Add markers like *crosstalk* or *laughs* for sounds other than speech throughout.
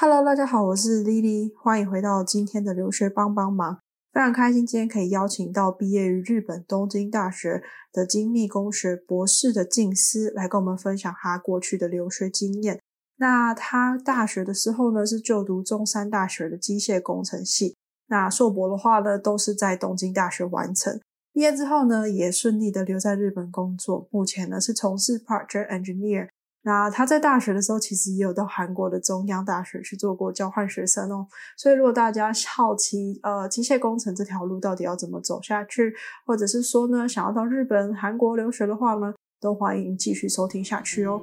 Hello，大家好，我是 Lily，欢迎回到今天的留学帮帮忙。非常开心今天可以邀请到毕业于日本东京大学的精密工学博士的静思来跟我们分享他过去的留学经验。那他大学的时候呢是就读中山大学的机械工程系，那硕博的话呢都是在东京大学完成。毕业之后呢也顺利的留在日本工作，目前呢是从事 project engineer。那他在大学的时候，其实也有到韩国的中央大学去做过交换学生哦。所以如果大家好奇，呃，机械工程这条路到底要怎么走下去，或者是说呢，想要到日本、韩国留学的话呢，都欢迎继续收听下去哦。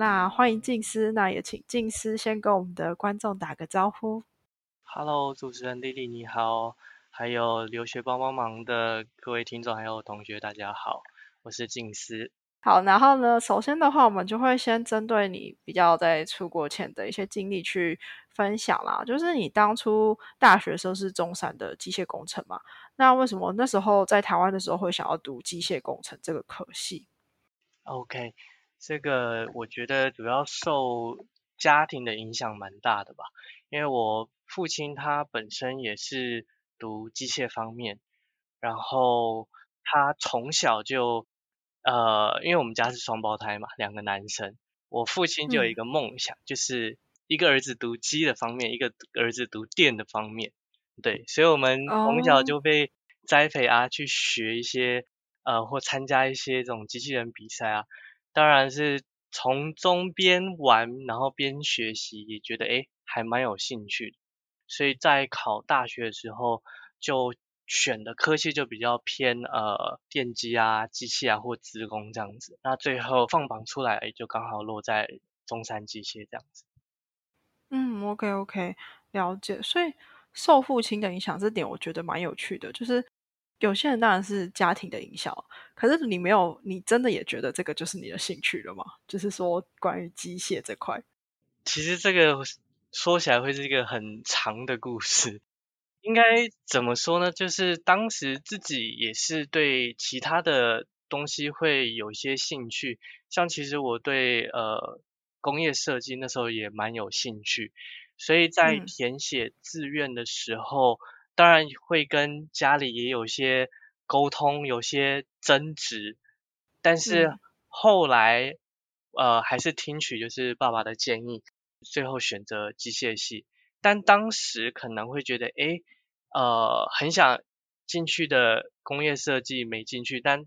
那欢迎静思，那也请静思先跟我们的观众打个招呼。Hello，主持人丽丽你好，还有留学帮帮忙的各位听众还有同学大家好，我是静思。好，然后呢，首先的话，我们就会先针对你比较在出国前的一些经历去分享啦。就是你当初大学时候是中山的机械工程嘛？那为什么那时候在台湾的时候会想要读机械工程这个科系？OK。这个我觉得主要受家庭的影响蛮大的吧，因为我父亲他本身也是读机械方面，然后他从小就呃，因为我们家是双胞胎嘛，两个男生，我父亲就有一个梦想，就是一个儿子读机的方面，一个儿子读电的方面，对，所以我们从小就被栽培啊，去学一些呃，或参加一些这种机器人比赛啊。当然是从中边玩，然后边学习，也觉得诶还蛮有兴趣。所以在考大学的时候，就选的科系就比较偏呃电机啊、机器啊或资工这样子。那最后放榜出来，就刚好落在中山机械这样子。嗯，OK OK，了解。所以受父亲的影响，这点我觉得蛮有趣的，就是。有些人当然是家庭的影响，可是你没有，你真的也觉得这个就是你的兴趣了吗？就是说关于机械这块，其实这个说起来会是一个很长的故事。应该怎么说呢？就是当时自己也是对其他的东西会有一些兴趣，像其实我对呃工业设计那时候也蛮有兴趣，所以在填写志愿的时候。当然会跟家里也有些沟通，有些争执，但是后来呃还是听取就是爸爸的建议，最后选择机械系。但当时可能会觉得，哎，呃很想进去的工业设计没进去，但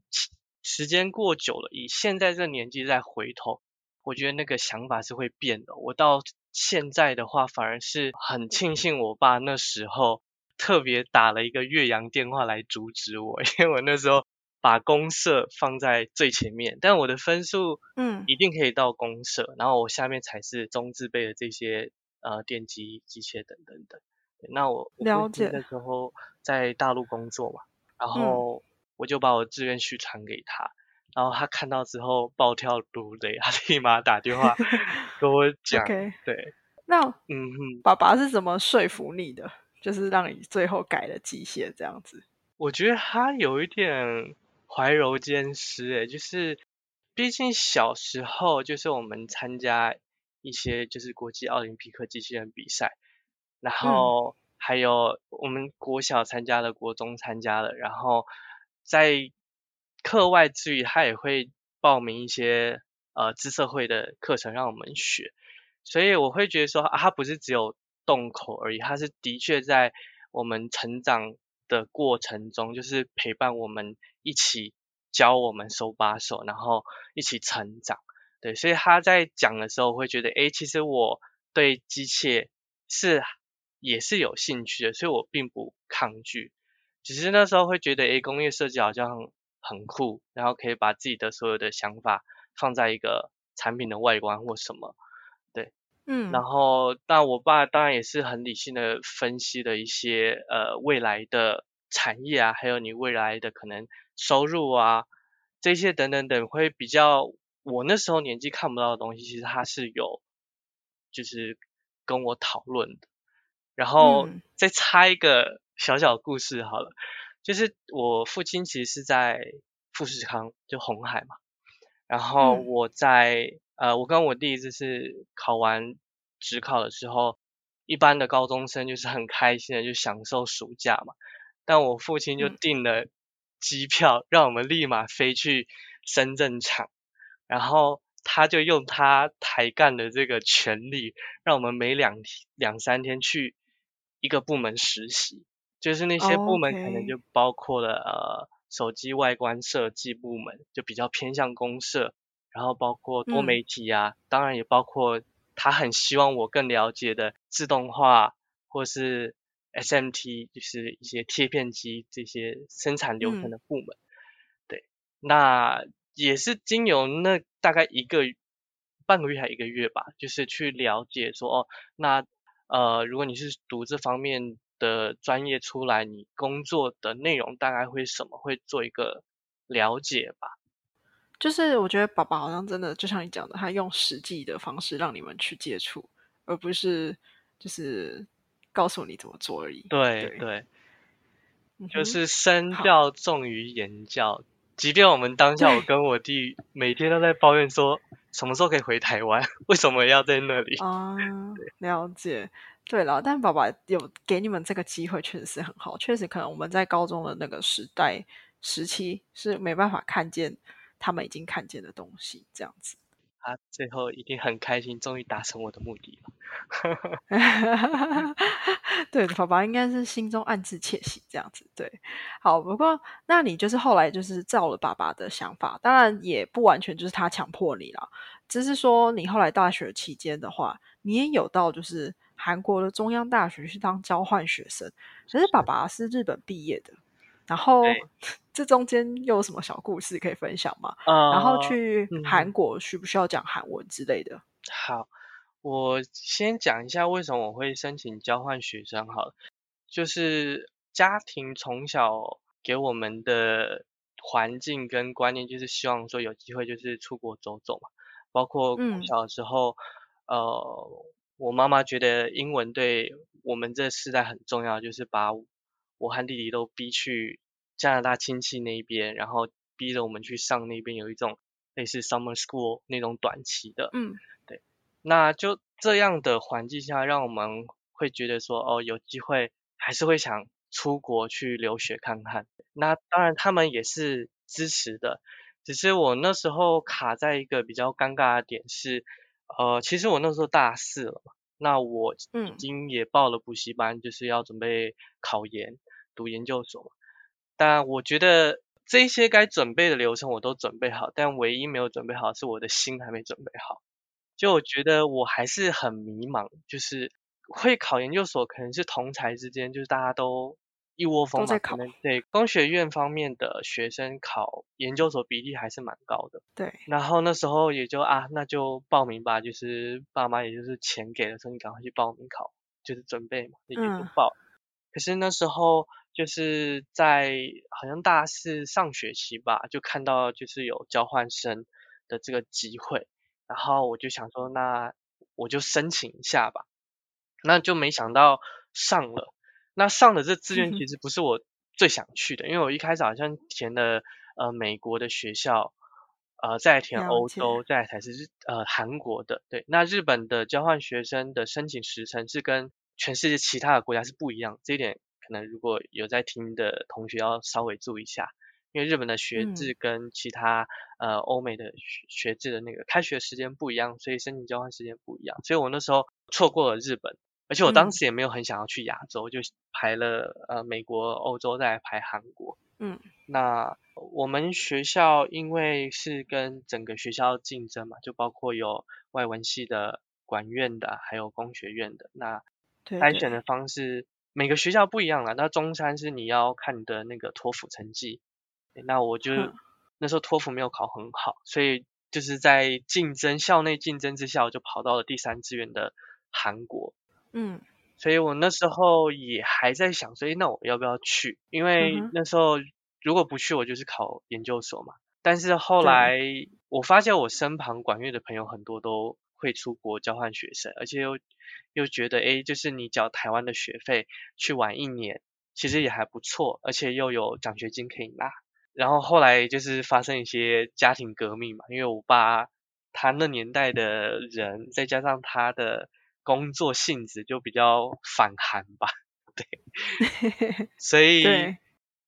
时间过久了，以现在这年纪再回头，我觉得那个想法是会变的。我到现在的话，反而是很庆幸我爸那时候。特别打了一个岳阳电话来阻止我，*laughs* 因为我那时候把公社放在最前面，但我的分数嗯一定可以到公社，然后我下面才是中自备的这些呃电机、机械等等等。那我了解那时候在大陆工作嘛，然后我就把我志愿序传给他，然后他看到之后暴跳如雷，*laughs* 他立马打电话 *laughs* 跟我讲，对，那嗯哼，爸爸是怎么说服你的？就是让你最后改了机械这样子，我觉得他有一点怀柔兼施诶，就是毕竟小时候就是我们参加一些就是国际奥林匹克机器人比赛，然后还有我们国小参加了，国中参加了，然后在课外之余，他也会报名一些呃知社会的课程让我们学，所以我会觉得说啊，他不是只有。洞口而已，他是的确在我们成长的过程中，就是陪伴我们一起教我们手把手，然后一起成长。对，所以他在讲的时候会觉得，哎，其实我对机械是也是有兴趣的，所以我并不抗拒。只是那时候会觉得，哎，工业设计好像很酷，然后可以把自己的所有的想法放在一个产品的外观或什么。嗯，然后，但我爸当然也是很理性的分析了一些呃未来的产业啊，还有你未来的可能收入啊，这些等等等，会比较我那时候年纪看不到的东西，其实他是有就是跟我讨论的，然后嗯再插一个小小故事好了，就是我父亲其实是在富士康，就红海嘛。然后嗯。我在呃，我跟我弟就是考完职考的时候，一般的高中生就是很开心的就享受暑假嘛。但我父亲就嗯。订了机票，让我们立马飞去深圳场，然后他就用他抬干的这个权利，让我们每两两三天去一个部门实习，就是那些部门可能就包括了呃手机外观设计部门，就比较偏向公社，然后包括多嗯媒体啊，当然也包括他很希望我更了解的自动化或是 SMT，就是一些贴片机这些生产流程嗯的部门。对，那也是经由那大概一个半个月还一个月吧，就是去了解说哦，那呃，如果你是读这方面的专业出来，你工作的内容大概会什么，会做一个了解吧。就是我觉得爸爸好像真的就像你讲的，他用实际的方式让你们去接触，而不是就是告诉你怎么做而已。对对对，就是身好教重于言教。即便我们当下，我跟我弟每天都在抱怨说，什么时候可以回台湾？*laughs* 为什么要在那里？*laughs* 啊，了解。对了，但爸爸有给你们这个机会，确实是很好。确实，可能我们在高中的那个时代时期是没办法看见他们已经看见的东西，这样子。他最后一定很开心，终于达成我的目的了。*laughs* *laughs* 对，爸爸应该是心中暗自窃喜这样子。对，好，不过那你就是后来就是照了爸爸的想法，当然也不完全就是他强迫你了，只是说你后来大学期间的话，你也有到就是韩国的中央大学去当交换学生，可是爸爸是日本毕业的，然后对。*laughs* 这中间又有什么小故事可以分享吗？呃，然后去嗯韩。国需不需要讲韩文之类的？好，我先讲一下为什么我会申请交换学生好了，就是家庭从小给我们的环境跟观念，就是希望说有机会就是出国走走嘛，包括嗯。小的时候，呃，我妈妈觉得英文对我们这世代很重要，就是把我和弟弟都逼去加拿大亲戚那边，然后逼着我们去上那边有一种类似 summer school 那种短期的，嗯对那就这样的环境下，让我们会觉得说，哦，有机会还是会想出国去留学看看。那当然他们也是支持的，只是我那时候卡在一个比较尴尬的点是，呃，其实我那时候大四了嘛，那我已嗯经也报了补习班，就是要准备考研，读研究所嘛。但我觉得这些该准备的流程我都准备好，但唯一没有准备好是我的心还没准备好。就我觉得我还是很迷茫，就是会考研究所，可能是同才之间，就是大家都一窝蜂嘛，可能对工学院方面的学生考研究所比例还是蛮高的。对，然后那时候也就啊，那就报名吧，就是爸妈也就是钱给了，说你赶快去报名考，就是准备嘛，也就嗯报。可是那时候就是在好像大四上学期吧，就看到就是有交换生的这个机会，然后我就想说，那我就申请一下吧。那就没想到上了，那上的这志愿其实不是我最想去的，因为我一开始好像填了呃美国的学校，呃再填欧洲，再来才是日呃韩国的。对，那日本的交换学生的申请时程是跟全世界其他的国家是不一样，这一点可能如果有在听的同学要稍微注意一下，因为日本的学嗯制跟其他呃欧美的学学制的那个开学时间不一样，所以申请交换时间不一样，所以我那时候错过了日本。而且我当嗯时也没有很想要去亚洲，就排了呃美国、欧洲，再来排韩国。嗯那我们学校因为是跟整个学校竞争嘛，就包括有外文系的、管院的，还有工学院的。那筛选的方式每个学校不一样啦。那中山是你要看你的那个托福成绩，那我就哼那时候托福没有考很好，所以就是在竞争校内竞争之下，我就跑到了第三志愿的韩国。嗯所以我那时候也还在想说，诶，那我要不要去？因为嗯哼那时候如果不去，我就是考研究所嘛。但是后对来我发现我身旁管乐的朋友很多都会出国交换学生，而且又又觉得，哎，就是你缴台湾的学费去玩一年，其实也还不错，而且又有奖学金可以拿。然后后来就是发生一些家庭革命嘛，因为我爸他那年代的人，再加上他的工作性质就比较反韩吧，对，*laughs* 所以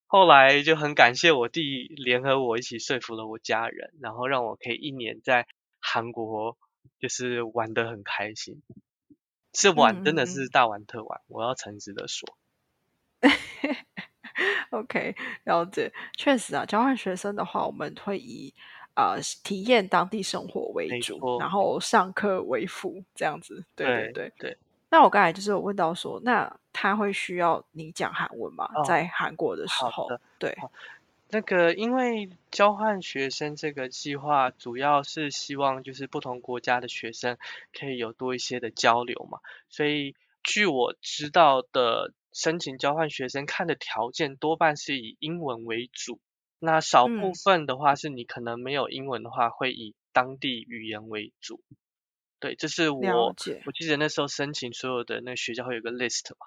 后来就很感谢我弟联合我一起说服了我家人，然后让我可以一年在韩国就是玩得很开心，是玩真的是大玩特玩，我要诚实的说。*laughs* OK，了解。确实啊，交换学生的话，我们会以呃体验当地生活为主，然后上课为辅，这样子。对对对对。那我刚才就是有问到说，那他会需要你讲韩文吗？在韩国的时候，对。那个，因为交换学生这个计划，主要是希望就是不同国家的学生可以有多一些的交流嘛，所以据我知道的。申请交换学生看的条件多半是以英文为主，那少部分的话是你可能没有英文的话会以当地语言为主。对，这是我我。记得那时候申请所有的那学校会有个 list 嘛，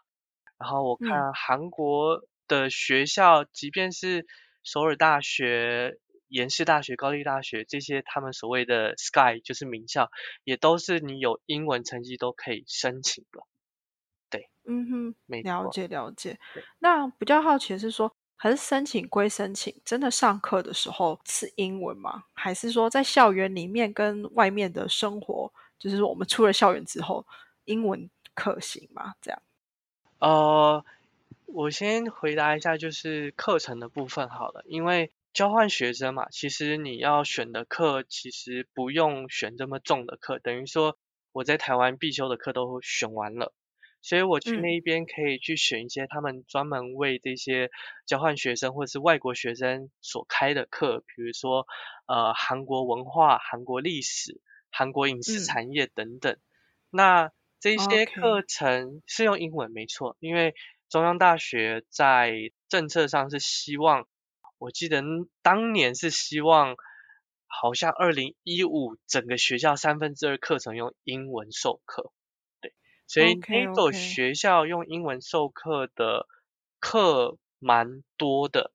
然后我看韩国的学校，即便是首尔大学、延世大学、高丽大学这些，他们所谓的 Sky 就是名校，也都是你有英文成绩都可以申请的。嗯哼，了解了解。那比较好奇的是说，还是申请归申请，真的上课的时候是英文吗？还是说在校园里面跟外面的生活，就是我们出了校园之后，英文可行吗？这样？呃，我先回答一下，就是课程的部分好了。因为交换学生嘛，其实你要选的课，其实不用选这么重的课，等于说我在台湾必修的课都选完了。所以我去那一边可以去选一些他们专门为这些交换学生或者是外国学生所开的课，比如说呃韩国文化、韩国历史、韩国影视产业等等。那这些课程是用英文没错，因为中央大学在政策上是希望，我记得当年是希望，好像二零一五整个学校三分之二课程用英文授课。所以那所学校用英文授课的课蛮多的，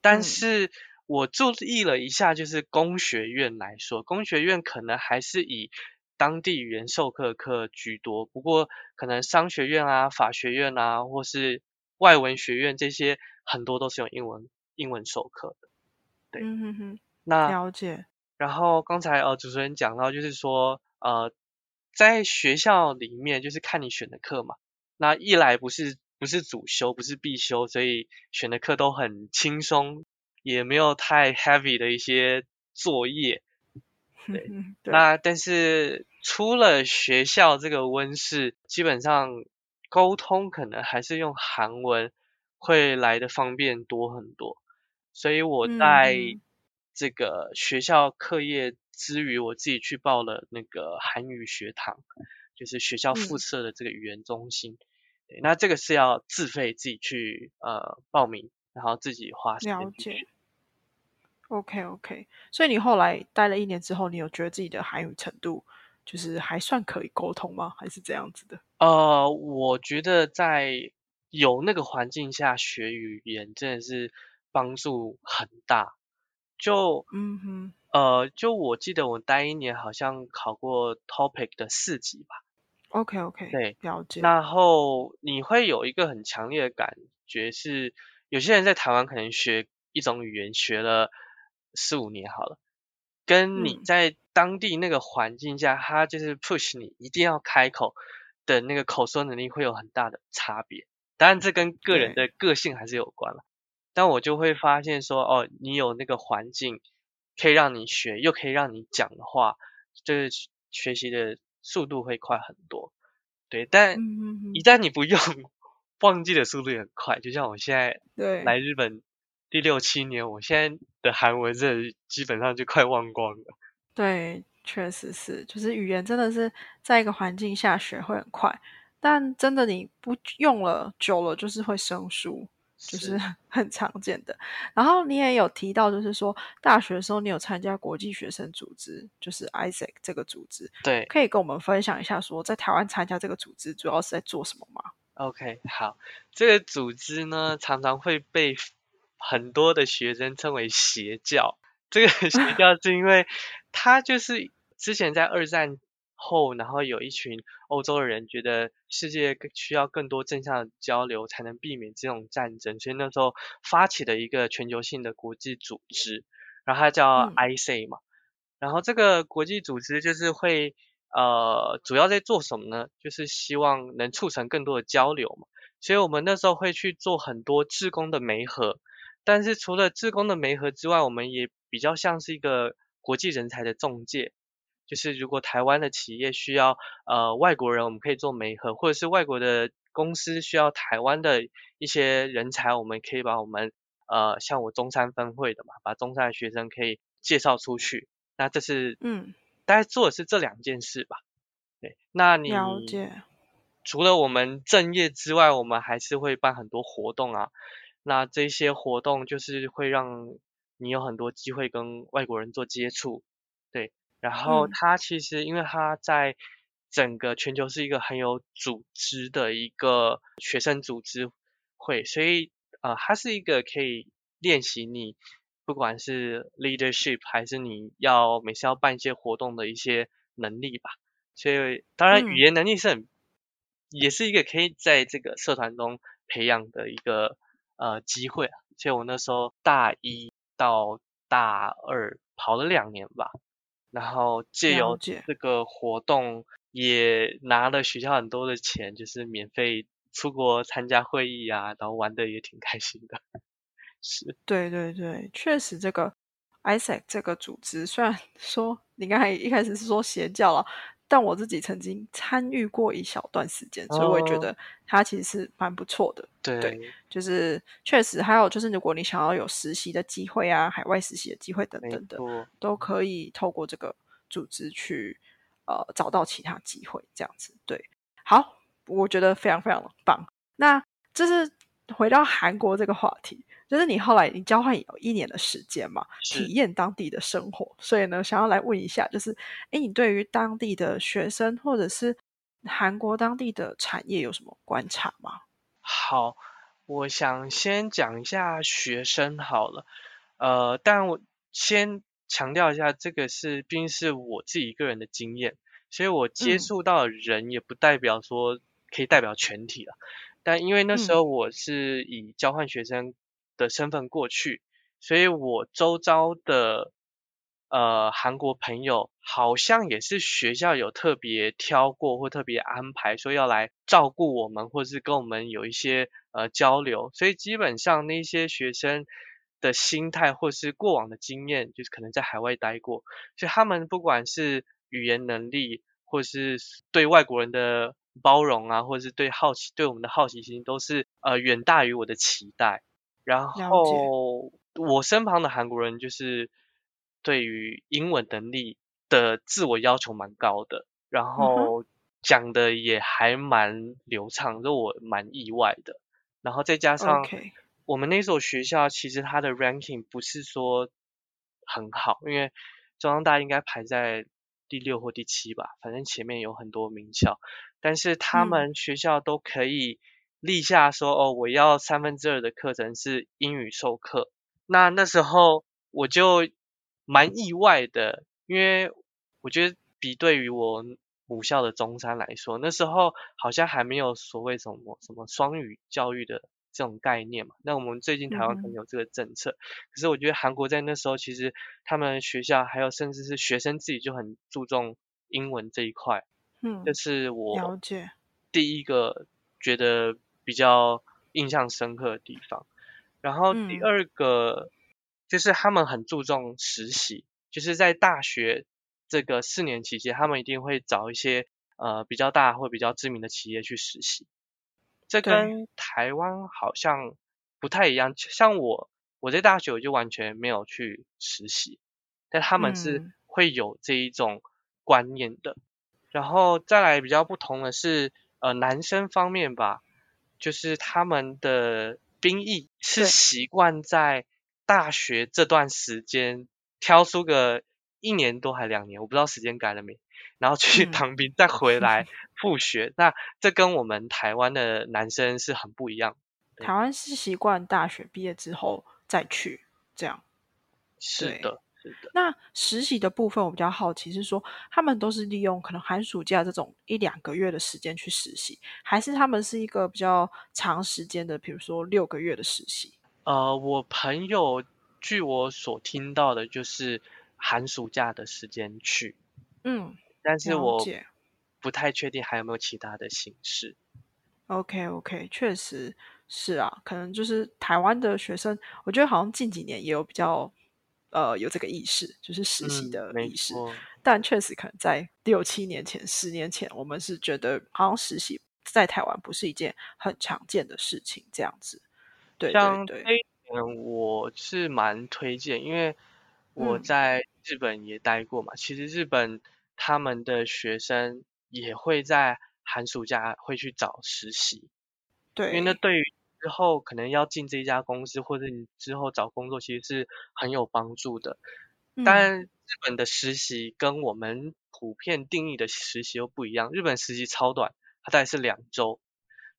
但是我注意了一下，就是工学院来说，工学院可能还是以当地语言授课课居多，不过可能商学院啊、法学院啊，或是外文学院这些，很多都是用英文英文授课的。对，嗯哼哼，那了解。然后刚才呃主持人讲到，就是说呃。在学校里面，就是看你选的课嘛。那一来不是不是主修，不是必修，所以选的课都很轻松，也没有太 heavy 的一些作业。*laughs* 对，那但是出了学校这个温室，基本上沟通可能还是用韩文会来的方便多很多。所以我在这个学校课业。之余，我自己去报了那个韩语学堂，就是学校附设的这个语言中心。那这个是要自费自己去呃报名，然后自己花时间了解。OK OK，所以你后来待了一年之后，你有觉得自己的韩语程度就是还算可以沟通吗？还是这样子的？呃，我觉得在有那个环境下学语言真的是帮助很大。就嗯哼。呃，就我记得我待一年，好像考过 Topic 的四级吧。OK OK，对，了解。然后你会有一个很强烈的感觉是，有些人在台湾可能学一种语言学了四五年好了，跟你在当地那个环境下，他就是 push 你一定要开口的那个口说能力会有很大的差别。当然这跟个人的个性还是有关了。但我就会发现说，哦，你有那个环境。可以让你学，又可以让你讲的话，就是学习的速度会快很多。对，但一旦你不用，忘记的速度也很快。就像我现在来日本第六七年，我现在的韩文这基本上就快忘光了。对，确实是，就是语言真的是在一个环境下学会很快，但真的你不用了久了，就是会生疏。就是很常见的。然后你也有提到，就是说大学的时候你有参加国际学生组织，就是 ISEC 这个组织，对，可以跟我们分享一下，说在台湾参加这个组织主要是在做什么吗？OK，好，这个组织呢常常会被很多的学生称为邪教。这个邪 *laughs* 教是因为它就是之前在二战。后，然后有一群欧洲的人觉得世界需要更多正向的交流，才能避免这种战争，所以那时候发起的一个全球性的国际组织，然后它叫 IC 嘛。然后这个国际组织就是会呃，主要在做什么呢？就是希望能促成更多的交流嘛。所以我们那时候会去做很多志工的媒合，但是除了志工的媒合之外，我们也比较像是一个国际人才的中介。就是如果台湾的企业需要呃外国人，我们可以做媒合，或者是外国的公司需要台湾的一些人才，我们可以把我们呃像我中山分会的嘛，把中山的学生可以介绍出去。那这是嗯，大概做的是这两件事吧。对，那你了解。除了我们正业之外，我们还是会办很多活动啊。那这些活动就是会让你有很多机会跟外国人做接触。然后它其实，因为它在整个全球是一个很有组织的一个学生组织会，所以呃，它是一个可以练习你不管是 leadership 还是你要每次要办一些活动的一些能力吧。所以当然语言能力是很，也是一个可以在这个社团中培养的一个呃机会。所以我那时候大一到大二跑了两年吧。然后借由这个活动，也拿了学校很多的钱，就是免费出国参加会议啊，然后玩的也挺开心的。是，对对对，确实这个 ISAC 这个组织，虽然说你刚才一开始是说邪教了。但我自己曾经参与过一小段时间，所以我也觉得它其实是蛮不错的。对，就是确实，还有就是，如果你想要有实习的机会啊，海外实习的机会等等的，都可以透过这个组织去呃找到其他机会，这样子。对，好，我觉得非常非常的棒。那这是回到韩国这个话题。就是你后来你交换有一年的时间嘛，体验当地的生活，所以呢，想要来问一下，就是哎，你对于当地的学生或者是韩国当地的产业有什么观察吗？好，我想先讲一下学生好了，呃，但我先强调一下，这个是毕竟是我自己一个人的经验，所以我接触到的人也不代表说可以代表全体了，但因为那时候我是以交换学生。的身份过去，所以我周遭的呃韩国朋友好像也是学校有特别挑过或特别安排，说要来照顾我们，或是跟我们有一些呃交流，所以基本上那些学生的心态或是过往的经验，就是可能在海外待过，所以他们不管是语言能力，或是对外国人的包容啊，或者是对好奇对我们的好奇心，都是呃远大于我的期待。然后我身旁的韩国人就是对于英文能力的自我要求蛮高的，然后讲的也还蛮流畅，让我蛮意外的。然后再加上我们那所学校其实它的 ranking 不是说很好，因为中央大应该排在第六或第七吧，反正前面有很多名校，但是他们学校都可以。立下说哦，我要三分之二的课程是英语授课。那那时候我就蛮意外的，因为我觉得比对于我母校的中山来说，那时候好像还没有所谓什么什么双语教育的这种概念嘛。那我们最近台湾可能有这个政策，可是我觉得韩国在那时候其实他们学校还有甚至是学生自己就很注重英文这一块。嗯，这是我了解第一个觉得。比较印象深刻的地方，然后第二个就是他们很注重实习，就是在大学这个四年期间，他们一定会找一些呃比较大或比较知名的企业去实习。这跟台湾好像不太一样，像我我在大学我就完全没有去实习，但他们是会有这一种观念的。然后再来比较不同的是呃男生方面吧。就是他们的兵役是习惯在大学这段时间挑出个一年多还两年，我不知道时间改了没，然后去嗯当兵，再回来 *laughs* 复学。那这跟我们台湾的男生是很不一样。台湾是习惯大学毕业之后再去这样。是的，是的。那实习的部分，我比较好奇是说，他们都是利用可能寒暑假这种一两个月的时间去实习，还是他们是一个比较长时间的，比如说六个月的实习？呃，我朋友据我所听到的，就是寒暑假的时间去，嗯，但是我。不太确定还有没有其他的形式。OK OK，确实是啊，可能就是台湾的学生，我觉得好像近几年也有比较呃有这个意识，就是实习的意识。错。但确实可能在六七年前、十年前，我们是觉得好像实习在台湾不是一件很常见的事情，这样子。对对对，像嗯我是蛮推荐，因为我嗯在日本也待过嘛。其实日本他们的学生也会在寒暑假会去找实习，对因为那，对于之后可能要进这一家公司，或者你之后找工作，其实是很有帮助的。嗯。但日本的实习跟我们普遍定义的实习又不一样，日本实习超短，它大概是两周，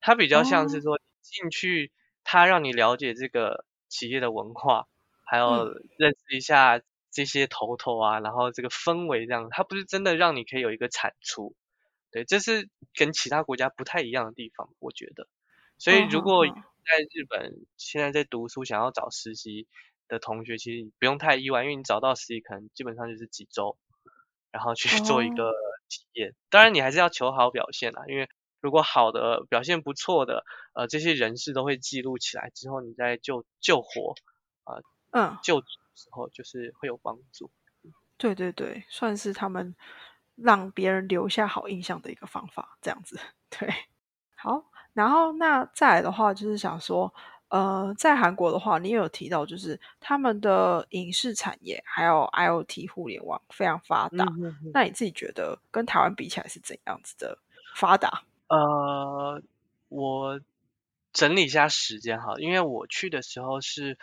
它比较像是哦，说进去，它让你了解这个企业的文化，还有嗯。认识一下这些头头啊，然后这个氛围这样，它不是真的让你可以有一个产出，对，这是跟其他国家不太一样的地方，我觉得。所以如果哼，在日本现在在读书，想要找实习的同学，其实你不用太意外，因为你找到实习可能基本上就是几周，然后去做一哦，个体验。当然你还是要求好表现啦，因为如果好的表现不错的，呃，这些人士都会记录起来，之后你在救救活啊、嗯，就职的时候就是会有帮助。对对对，算是他们让别人留下好印象的一个方法，这样子。*laughs* 对，好，然后那再来的话，就是想说，呃，在韩国的话，你也有提到，就是他们的影视产业还有 IoT 互联网非常发达。那你自己觉得跟台湾比起来是怎样子的发达？呃，我整理一下时间哈，因为我去的时候是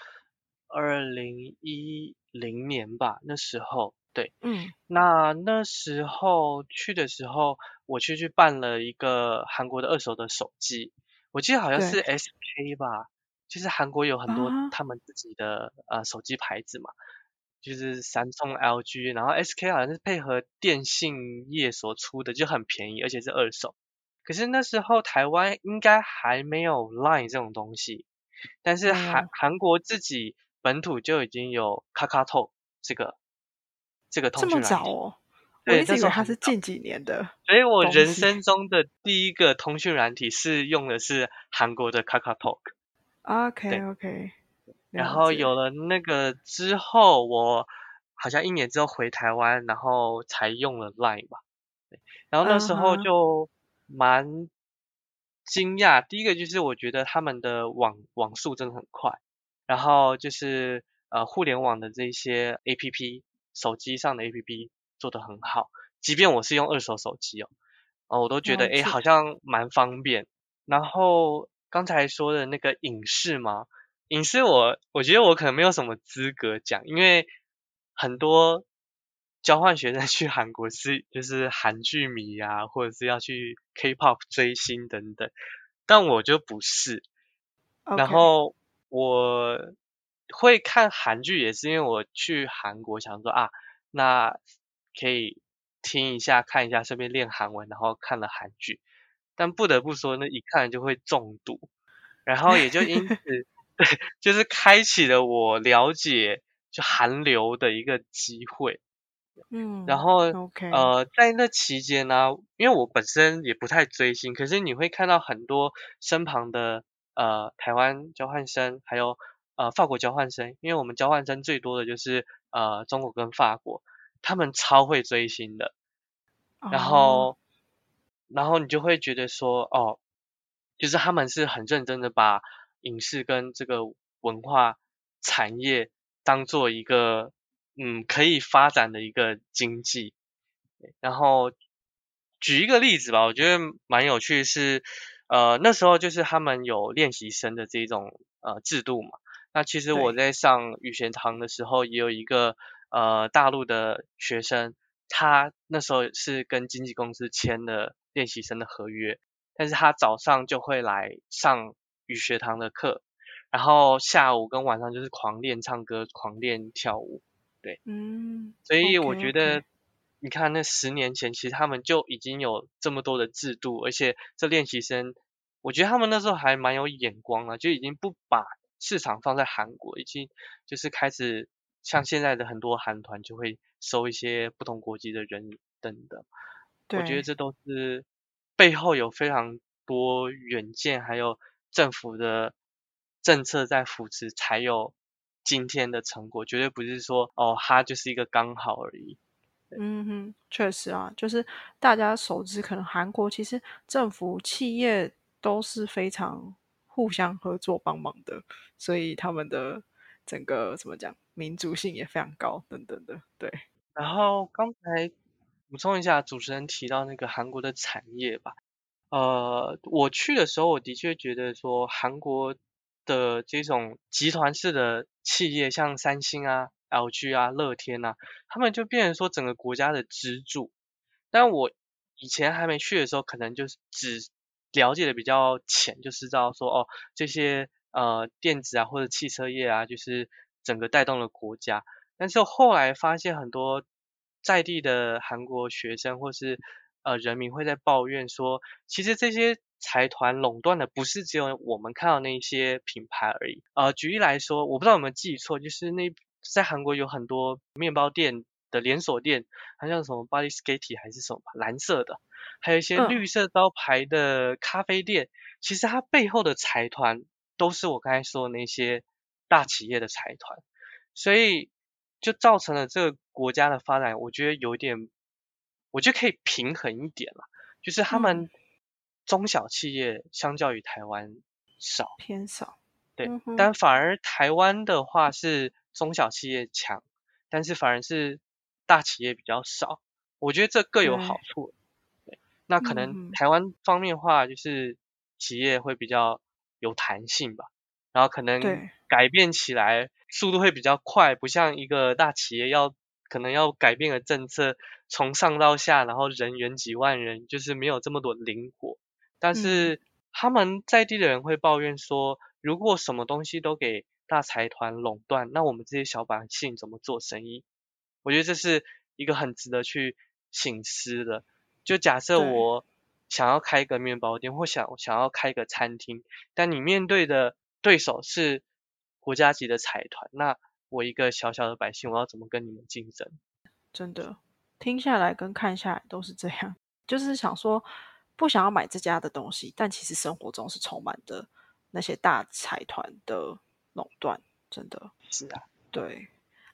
二零一零年吧，那时候对，嗯，那那时候去的时候，我去去办了一个韩国的二手的手机，我记得好像是。对 SK 吧，就是韩国有很多啊，他们自己的呃手机牌子嘛，就是三星、LG，然后 SK 好像是配合电信业所出的，就很便宜，而且是二手。可是那时候台湾应该还没有 Line 这种东西，但是韩韩国自己本土就已经有 KakaTalk 这个这个通讯软体，早哦，我对，一直以为它是近几年的所以我。人生中的第一个通讯软体是用的是韩国的 KakaTalk，OK，OK，然。后有了那个之后，我好像一年之后回台湾，然后才用了 Line 吧。对，然后那嗯时候，就蛮惊讶，第一个就是我觉得他们的网网速真的很快，然后就是呃互联网的这些 APP，手机上的 APP 做得很好，即便我是用二手手机哦，哦我都觉得了诶好。像蛮方便。然后刚才说的那个影视嘛，影视我我觉得我可能没有什么资格讲，因为很多交换学生 *laughs* 去韩国是就是韩剧迷啊，或者是要去 K-pop 追星等等，但我就不是。然后我会看韩剧也是因为我去韩国想说啊，那可以听一下看一下，顺便练韩文，然后看了韩剧。但不得不说，那一看就会中毒，然后也就因此，*laughs* 对，就是开启了我了解就韩流的一个机会。嗯然嗯后，OK，呃，在那期间呢，因为我本身也不太追星，可是你会看到很多身旁的呃台湾交换生，还有呃法国交换生，因为我们交换生最多的就是呃中国跟法国，他们超会追星的，然哦，后然后你就会觉得说，哦，就是他们是很认真的把影视跟这个文化产业当做一个嗯可以发展的一个经济。然后举一个例子吧，我觉得蛮有趣是，呃那时候就是他们有练习生的这种呃制度嘛。那其实我在上语学堂的时候，也有一个呃大陆的学生，他那时候是跟经纪公司签了练习生的合约，但是他早上就会来上语学堂的课，然后下午跟晚上就是狂练唱歌、狂练跳舞，对，嗯，所以我觉得。你看，那十年前其实他们就已经有这么多的制度，而且这练习生，我觉得他们那时候还蛮有眼光了，就已经不把市场放在韩国，已经就是开始像现在的很多韩团就会收一些不同国籍的人等等。我觉得对这都是背后有非常多远见，还有政府的政策在扶持，才有今天的成果，绝对不是说哦，它就是一个刚好而已。嗯哼，确实啊，就是大家熟知，可能韩国其实政府、企业都是非常互相合作帮忙的，所以他们的整个怎么讲，民族性也非常高，等等的。对，然后刚才补充一下，主持人提到那个韩国的产业吧，呃，我去的时候，我的确觉得说韩国的这种集团式的企业，像三星啊、LG 啊、乐天啊，他们就变成说整个国家的支柱。但我以前还没去的时候，可能就是只了解的比较浅，就是知道说哦，这些呃电子啊或者汽车业啊，就是整个带动了国家。但是后来发现很多在地的韩国学生或是呃人民会在抱怨说，其实这些财团垄断的不是只有我们看到那些品牌而已。呃，举例来说，我不知道有没有记错，就是那在韩国有很多面包店的连锁店，好像什么？Body Skate 还是什么？蓝色的，还有一些嗯。绿色招牌的咖啡店，其实它背后的财团都是我刚才说的那些大企业的财团，所以就造成了这个国家的发展，我觉得有点，我觉得可以平衡一点了，就是他嗯。们中小企业相较于台湾少，偏少。对嗯，但反而台湾的话是中小企业强，但是反而是大企业比较少，我觉得这各有好处。对，那可嗯能台湾方面的话，就是企业会比较有弹性吧，然后可能改变起来速度会比较快，不像一个大企业要可能要改变的政策从上到下，然后人员几万人，就是没有这么多灵活。但嗯是他们在地的人会抱怨说，如果什么东西都给大财团垄断，那我们这些小百姓怎么做生意？我觉得这是一个很值得去醒思的。就假设我想要开一个面包店，或想想要开一个餐厅，但你面对的对手是国家级的财团，那我一个小小的百姓，我要怎么跟你们竞争？真的听下来跟看下来都是这样，就是想说不想要买这家的东西，但其实生活中是充满的那些大财团的垄断，真的是啊，对。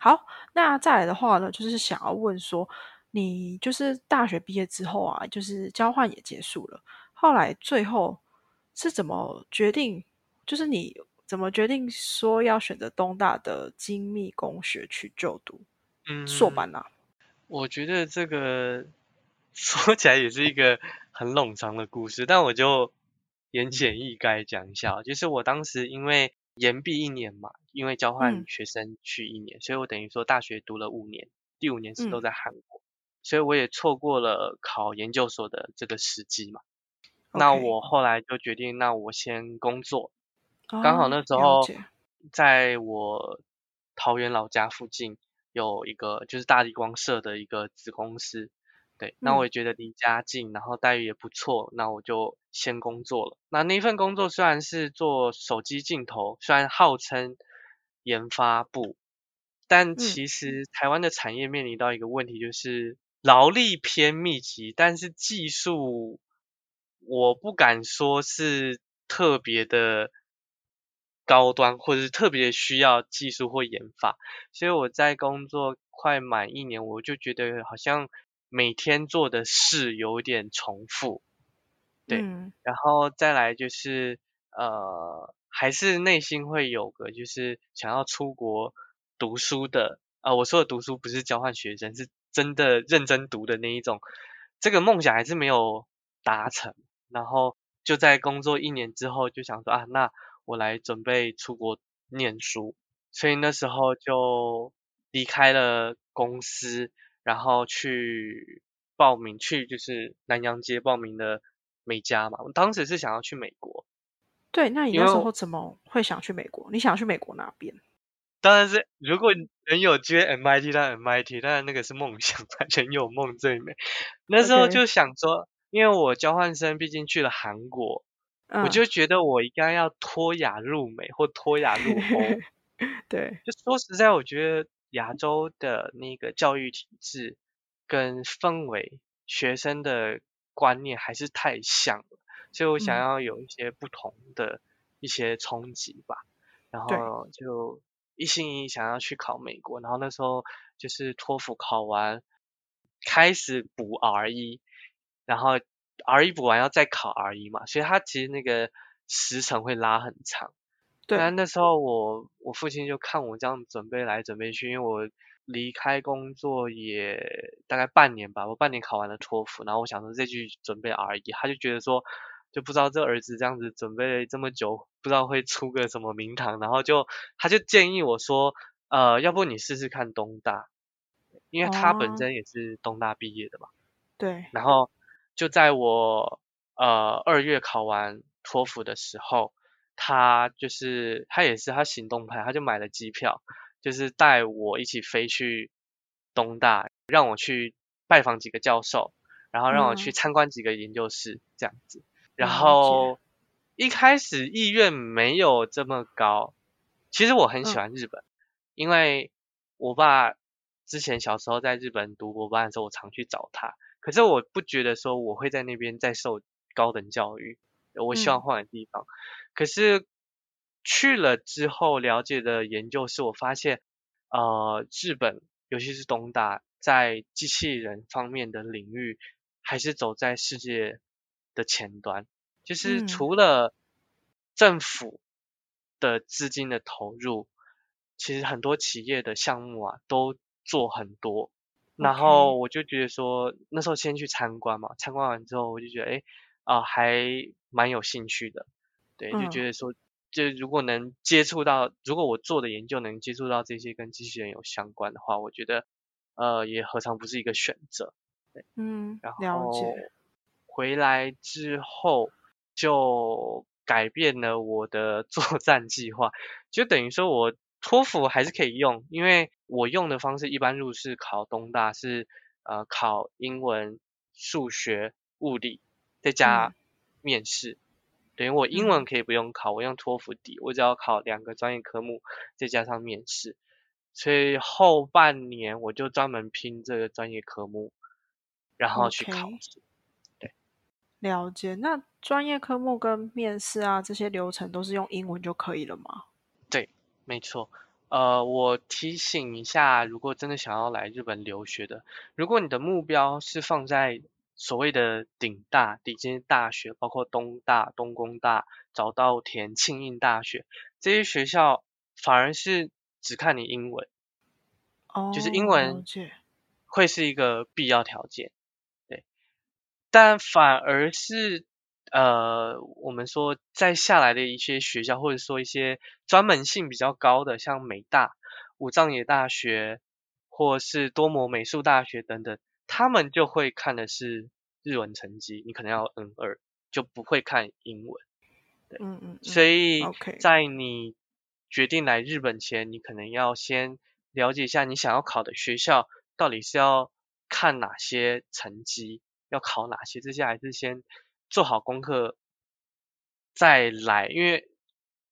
好，那再来的话呢，就是想要问说，你就是大学毕业之后啊，就是交换也结束了，后来最后是怎么决定？就是你怎么决定说要选择东大的精密工学去就读嗯，硕班啊？我觉得这个 *laughs* 说起来也是一个很冗长的故事，但我就言简意赅讲一下哦。就是我当时因为延毕一年嘛，因为交换嗯。学生去一年，所以我等于说大学读了五年，第五年是都嗯。在韩国，所以我也错过了考研究所的这个时机嘛。那我后来就决定，那我先工作，刚好哦那时候在我桃园老家附近有一个就是大地光社的一个子公司，对，那嗯。我也觉得离家近，然后待遇也不错，那我就先工作了。那那份工作虽然是做手机镜头，虽然号称研发部，但嗯。其实台湾的产业面临到一个问题，就是劳力偏密集，但是技术我不敢说是特别的高端，或者是特别需要技术或研发，所以我在工作快满一年，我就觉得好像每天做的事有点重复，对嗯。然后再来就是呃，还是内心会有个就是想要出国读书的，啊、我说的读书不是交换学生，是真的认真读的那一种，这个梦想还是没有达成，然后就在工作一年之后就想说啊，那我来准备出国念书，所以那时候就离开了公司，然后去报名去就是南洋街报名的美加嘛。我当时是想要去美国，对，那你那时候怎么会想去美国？你想去美国哪边？当然是如果能有机会 MIT 当然 MIT，当然那个是梦想，*laughs* 人有梦最美。那时候就想说，因为我交换生毕竟去了韩国，嗯，我就觉得我应该要脱亚入美或脱亚入欧。*laughs* 对，就说实在，我觉得亚洲的那个教育体制跟氛围、学生的观念还是太像了，所以我想嗯要有一些不同的一些冲击吧。然后就一心一意想要去考美国，然后那时候就是托福考完，开始补 R 一，然后 R 一补完要再考 R 一嘛，所以它其实那个时程会拉很长。对，但。那时候我我父亲就看我这样准备来准备去，因为我离开工作也大概半年吧，我半年考完了托福，然后我想说再去准备 R 一，他就觉得说就不知道这儿子这样子准备了这么久，不知道会出个什么名堂，然后就他就建议我说，呃，要不你试试看东大，因为他本哦。身也是东大毕业的嘛。对，然后就在我呃二月考完托福的时候，他就是他也是他行动派，他就买了机票，就是带我一起飞去东大，让我去拜访几个教授，然后让我去嗯参观几个研究室这样子。然后一开始意愿没有这么高，其实我很喜嗯欢日本，因为我爸之前小时候在日本读国班的时候，我常去找他。可是我不觉得说我会在那边再受高等教育，我希望嗯换个地方。可是去了之后了解的研究是我发现，呃，日本尤其是东大在机器人方面的领域还是走在世界的前端，就是嗯除了政府的资金的投入，其实很多企业的项目啊都做很多。然后我就觉得说，那时候先去参观嘛，参观完之后我就觉得，哎，啊、还蛮有兴趣的，对，就觉嗯。得说，就如果能接触到，如果我做的研究能接触到这些跟机器人有相关的话，我觉得，呃，也何尝不是一个选择。嗯，然了后。解，回来之后就改变了我的 *laughs* 作战计划，就等于说我托福还是可以用，因为我用的方式一般入试考东大是呃考英文、数学、物理，再加嗯面试。等于我英文嗯可以不用考，我用托福底，我只要考两个专业科目，再加上面试。所以后半年我就专门拼这个专业科目，然后去考试。了解。那专业科目跟面试啊这些流程都是用英文就可以了吗？对，没错。呃，我提醒一下，如果真的想要来日本留学的，如果你的目标是放在所谓的顶大、顶尖大学，包括东大、东工大、早稻田、庆应大学这些学校，反而是只看你英文，哦，就是英文。会是一个必要条件。对，但反而是呃，我们说再下来的一些学校，或者说一些专门性比较高的，像美大、武藏野大学，或是多摩美术大学等等，他们就会看的是日文成绩，你可能要 N 二，就不会看英文。嗯嗯所以在你决定来日本前，你可能要先了解一下你想要考的学校到底是要看哪些成绩，要考哪些，这些还是先做好功课再来。因为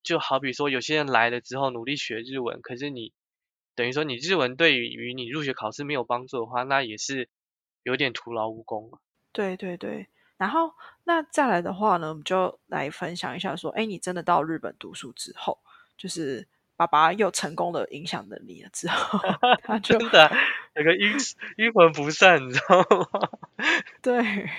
就好比说，有些人来了之后努力学日文，可是你等于说你日文对于你入学考试没有帮助的话，那也是有点徒劳无功嘛。对对对。然后那再来的话呢，我们就来分享一下说，哎，你真的到日本读书之后，就是爸爸又成功的影响了你了之后，*laughs* 他就真的啊有个阴阴魂不散，你知道吗？*laughs* 对，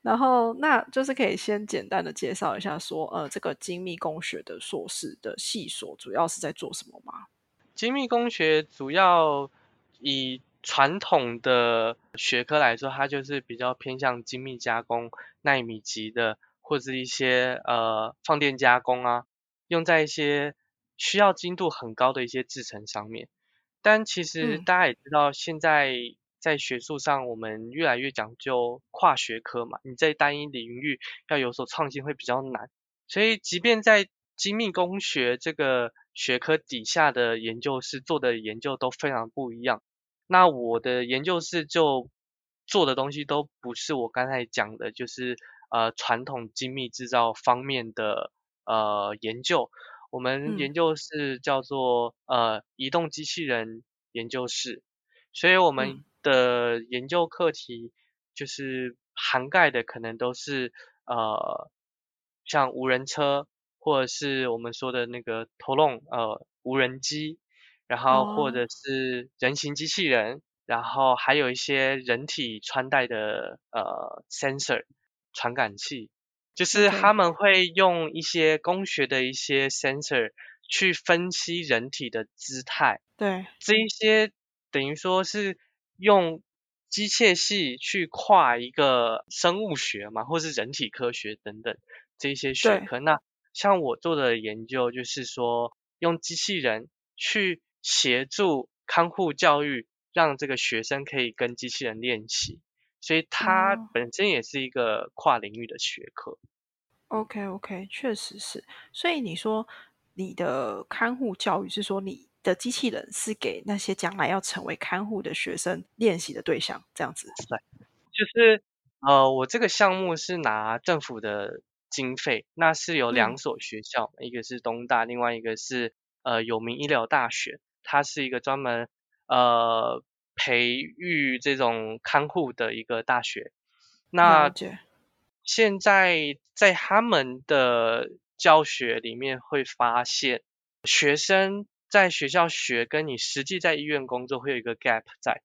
然后那就是可以先简单的介绍一下说，呃，这个精密工学的硕士的系所主要是在做什么吗？精密工学主要以传统的学科来说，它就是比较偏向精密加工、纳米级的，或者一些呃放电加工啊，用在一些需要精度很高的一些制程上面。但其实嗯大家也知道，现在在学术上我们越来越讲究跨学科嘛，你在单一领域要有所创新会比较难。所以即便在精密工学这个学科底下的研究室做的研究都非常不一样。那我的研究室就做的东西都不是我刚才讲的，就是呃传统精密制造方面的呃研究。我们嗯。研究室叫做呃移动机器人研究室，所以我们嗯。的研究课题就是涵盖的可能都是呃像无人车，或者是我们说的那个头龙呃无人机，然后或哦。者是人形机器人，然后还有一些人体穿戴的呃 sensor 传感器，就是他。们会用一些工学的一些 sensor 去分析人体的姿态，对，这一些等于说是用机械系去跨一个生物学嘛，或是人体科学等等这一些学科。那像我做的研究就是说，用机器人去协助看护教育，让这个学生可以跟机器人练习，所以它哦本身也是一个跨领域的学科。OK OK，确实是。所以你说你的看护教育是说你的机器人是给那些将来要成为看护的学生练习的对象，这样子。对就是呃，我这个项目是拿政府的经费，那是有两嗯所学校，一个是东大，另外一个是呃有名医疗大学，它是一个专门呃培育这种看护的一个大学。那。现在在他们的教学里面会发现，学生在学校学跟你实际在医院工作会有一个 gap 在。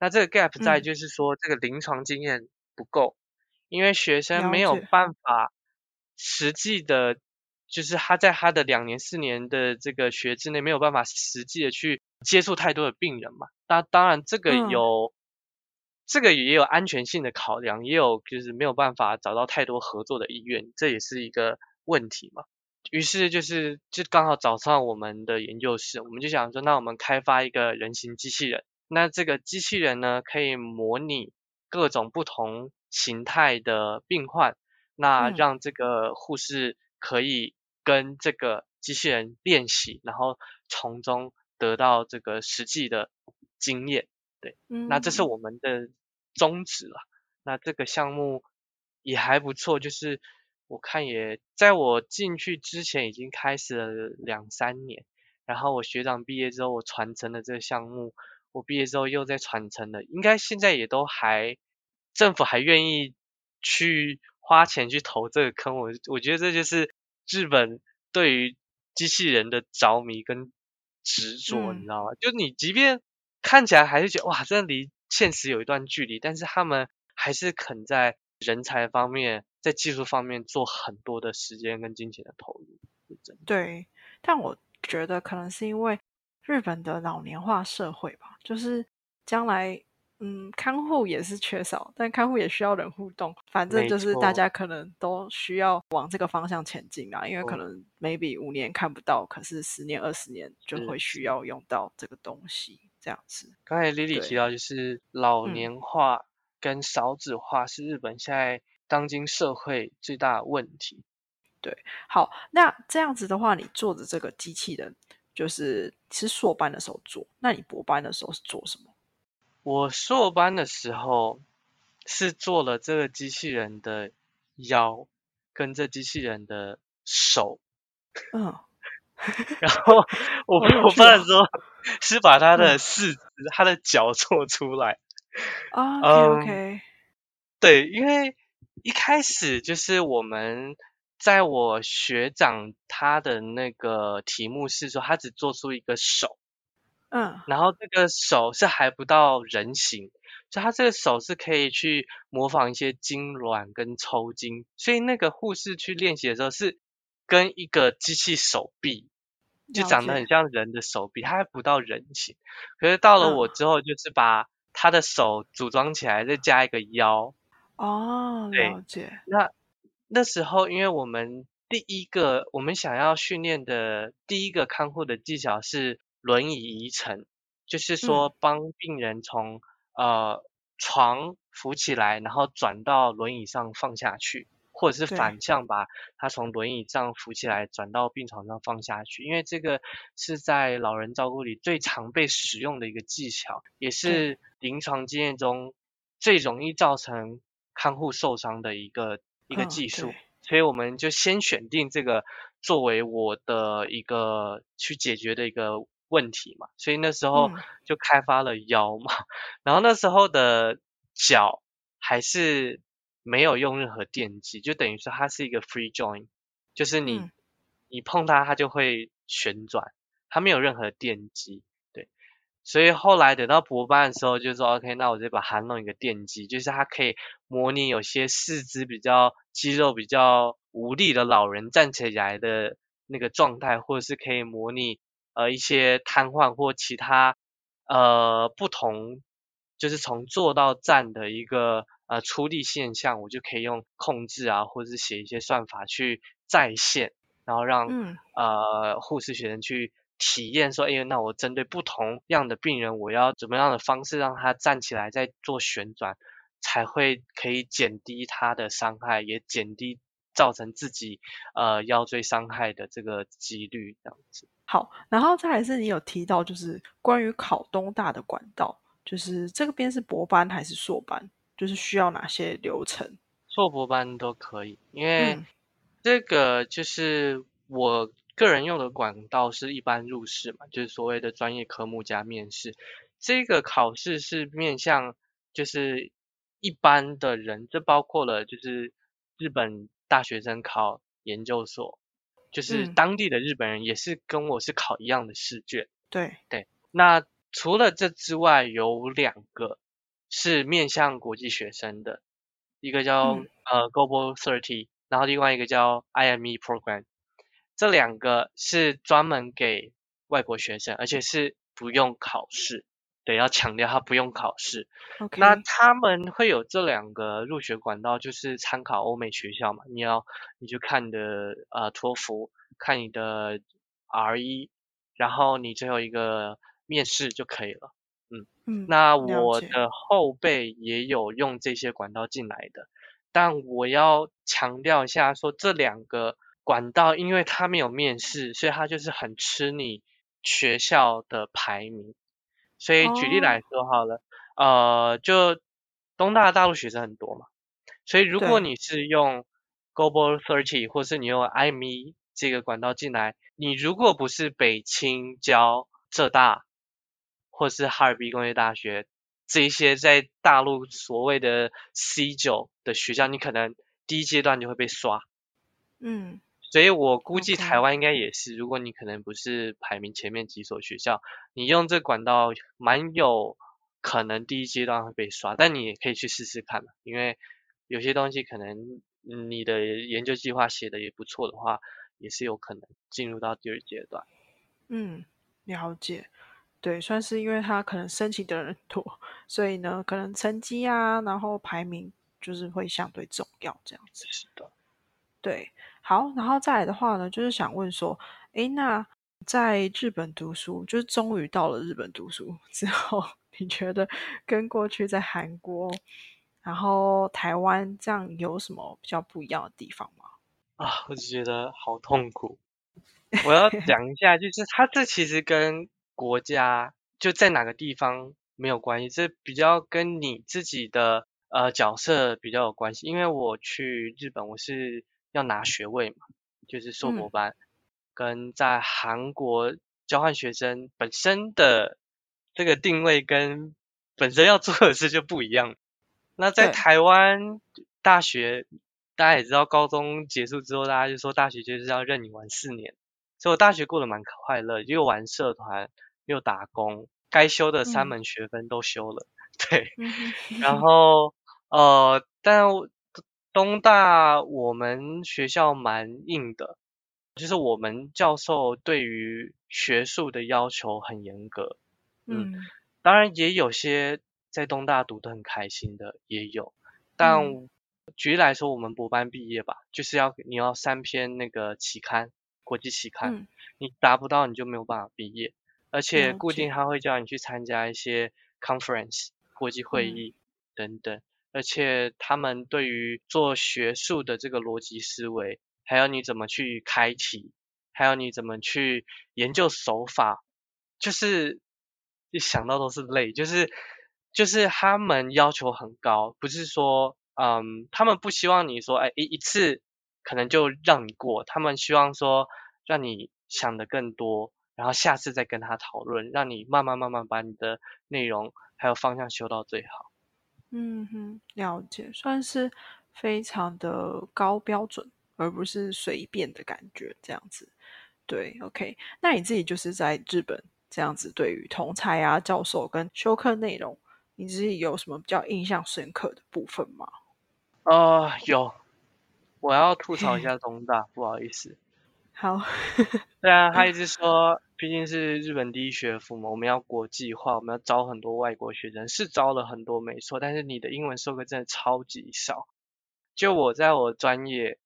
那这个 gap 在嗯就是说这个临床经验不够，因为学生没有办法实际的，就是他在他的两年四年的这个学之内没有办法实际的去接触太多的病人嘛。那当然这个嗯有。这个也有安全性的考量，也有就是没有办法找到太多合作的医院，这也是一个问题嘛。于是就是就刚好找上我们的研究室，我们就想说，那我们开发一个人形机器人。那这个机器人呢，可以模拟各种不同形态的病患，那嗯让这个护士可以跟这个机器人练习，然后从中得到这个实际的经验。对那这是嗯我们的宗旨了。那这个项目也还不错，就是我看也在我进去之前已经开始了两三年，然后我学长毕业之后，我传承了这个项目，我毕业之后又在传承了，应该现在也都还政府还愿意去花钱去投这个坑，我我觉得这就是日本对于机器人的着迷跟执着，你嗯知道吗？就你即便看起来还是觉得哇，这离现实有一段距离，但是他们还是肯在人才方面、在技术方面做很多的时间跟金钱的投入，是真的。对，但我觉得可能是因为日本的老年化社会吧，就是将来嗯看护也是缺少，但看护也需要人互动，反正就是大家可能都需要往这个方向前进啊，因为可嗯能 maybe 五年看不到，可是十年二十年就会需要用到这个东西，这样子。刚才 Lily 提到，就是老嗯年化跟少子化是日本现在当今社会最大的问题。对好，那这样子的话，你做的这个机器人就是是硕班的时候做，那你博班的时候是做什么？我硕班的时候是做了这个机器人的腰跟这机器人的手，嗯，*laughs* 然后我我 *laughs* 好有趣哦。班的时候是把他的嗯。四肢、他的脚做出来。*laughs* 啊 OK，对，因为一开始就是我们在我学长他的那个题目是说，他只做出一个手，嗯然后这个手是还不到人形，所以他这个手是可以去模仿一些痉挛跟抽筋，所以那个护士去练习的时候是跟一个机器手臂，就长得很像人的手臂，它还不到人形。可是到了嗯我之后，就是把他的手组装起来，再加一个腰。哦，对了解，那那时候因为我们第一个我们想要训练的第一个看护的技巧是轮椅移程，就是说帮病人从呃床扶起来，然后转到轮椅上放下去。或者是反向把他从轮椅上扶起来，转到病床上放下去，因为这个是在老人照顾里最常被使用的一个技巧，也是临床经验中最容易造成看护受伤的一个一个技术。所以我们就先选定这个作为我的一个去解决的一个问题嘛。所以那时候就开发了腰嘛，然后那时候的脚还是。没有用任何电机，就等于说它是一个 free joint，就是你你碰它它就会旋转，它没有任何电机，对。所以后来等到博班的时候，就说 OK，那我就把它弄一个电机，就是它可以模拟有些四肢比较肌肉比较无力的老人站起来的那个状态，或者是可以模拟呃一些瘫痪或其他呃不同，就是从坐到站的一个。呃，出力现象我就可以用控制啊，或者是写一些算法去再现，然后让呃护士学生去体验说，哎，那我针对不同样的病人，我要怎么样的方式让他站起来再做旋转，才会可以减低他的伤害，也减低造成自己呃腰椎伤害的这个几率这样子。好，然后再来是你有提到就是关于考东大的管道，就是这个边是博班还是硕班？就是需要哪些流程？硕博班都可以，因为这个就是我个人用的管道是一般入试嘛，就是所谓的专业科目加面试。这个考试是面向就是一般的人，这包括了就是日本大学生考研究所，就是当地的日本人也是跟我是考一样的试卷。对对，那除了这之外，有两个。是面向国际学生的，一个叫呃 Global Thirty，然后另外一个叫 IME Program，这两个是专门给外国学生，而且是不用考试，对，要强调它不用考试。那他们会有这两个入学管道，就是参考欧美学校嘛，你要你就看你的呃托福，看你的 R 一然后你最后一个面试就可以了。嗯，那我的后辈也有用这些管道进来的，但我要强调一下，说这两个管道，因为他没有面试，所以他就是很吃你学校的排名。所以举例来说好了，呃，就东大大陆学生很多嘛，所以如果你是用 Global Thirty 或是你用 IME 这个管道进来，你如果不是北清交浙大。或是哈尔滨工业大学这一些在大陆所谓的 C 九的学校，你可能第一阶段就会被刷。嗯，所以我估计台湾应该也是，如果你可能不是排名前面几所学校，你用这管道蛮有可能第一阶段会被刷，但你也可以去试试看嘛，因为有些东西可能你的研究计划写的也不错的话，也是有可能进入到第二阶段。嗯，了解。对，算是因为他可能申请的人多，所以呢，可能成绩啊，然后排名就是会相对重要这样子。是的，对，好，然后再来的话呢，就是想问说，诶，那在日本读书，就是终于到了日本读书之后，*laughs* 你觉得跟过去在韩国，然后台湾这样有什么比较不一样的地方吗？啊，我就觉得好痛苦。我要讲一下，就是它这其实跟国家就在哪个地方没有关系，这比较跟你自己的呃角色比较有关系。因为我去日本，我是要拿学位嘛，就是硕博班，跟在韩国交换学生本身的这个定位跟本身要做的事就不一样。那在台湾大学，大家也知道，高中结束之后，大家就说大学就是要任你玩四年。所以我大学过得蛮快乐，又玩社团，又打工，该修的三门学分都修了，*laughs* 对。然后呃，但东大我们学校蛮硬的，就是我们教授对于学术的要求很严格。嗯。当然也有些在东大读得很开心的也有，但举例来说，我们博班毕业吧，就是要你要三篇那个期刊，国际期刊，嗯你达不到你就没有办法毕业，而且固定他会叫你去参加一些 conference 国际会嗯议等等，而且他们对于做学术的这个逻辑思维，还有你怎么去开题，还有你怎么去研究手法，就是一想到都是累，就是就是他们要求很高，不是说嗯，他们不希望你说哎一一次可能就让你过，他们希望说让你想的更多，然后下次再跟他讨论，让你慢慢慢慢把你的内容还有方向修到最好。嗯哼，了解，算是非常的高标准，而不是随便的感觉这样子。对，OK，那你自己就是在日本这样子，对于同才啊、教授跟修课内容，你自己有什么比较印象深刻的部分吗？呃，有，我要吐槽一 *laughs* 下东大，不好意思。好，*laughs* 对啊，他一直说，毕竟是日本第一学府嘛，我们要国际化，我们要招很多外国学生，是招了很多没错，但是你的英文授课真的超级少。就我在我专业，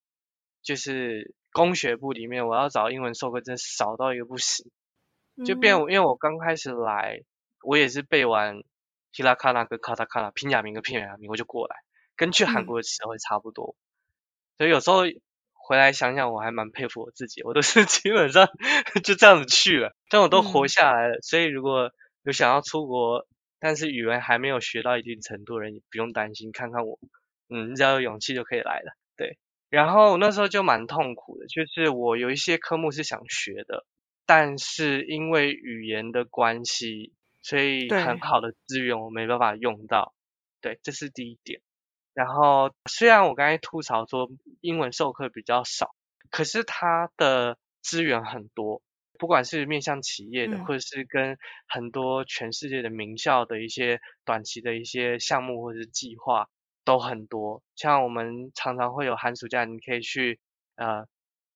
就是工学部里面，我要找英文授课真的少到一个不行。就变因为我刚开始来，我也是背完希拉卡纳跟卡塔卡拉拼假名跟片假名我就过来，跟去韩嗯国的词汇差不多。所以有时候回来想想，我还蛮佩服我自己，我都是 *laughs* 基本上 *laughs* 就这样子去了，但我都活嗯下来了。所以如果有想要出国，但是语文还没有学到一定程度的人，也不用担心，看看我，嗯，你只要有勇气就可以来了。对，然后那时候就蛮痛苦的，就是我有一些科目是想学的，但是因为语言的关系，所以很好的资源我没办法用到。对，这是第一点。然后虽然我刚才吐槽说英文授课比较少，可是它的资源很多，不管是面向企业的，嗯或者是跟很多全世界的名校的一些短期的一些项目或者是计划都很多。像我们常常会有寒暑假，你可以去呃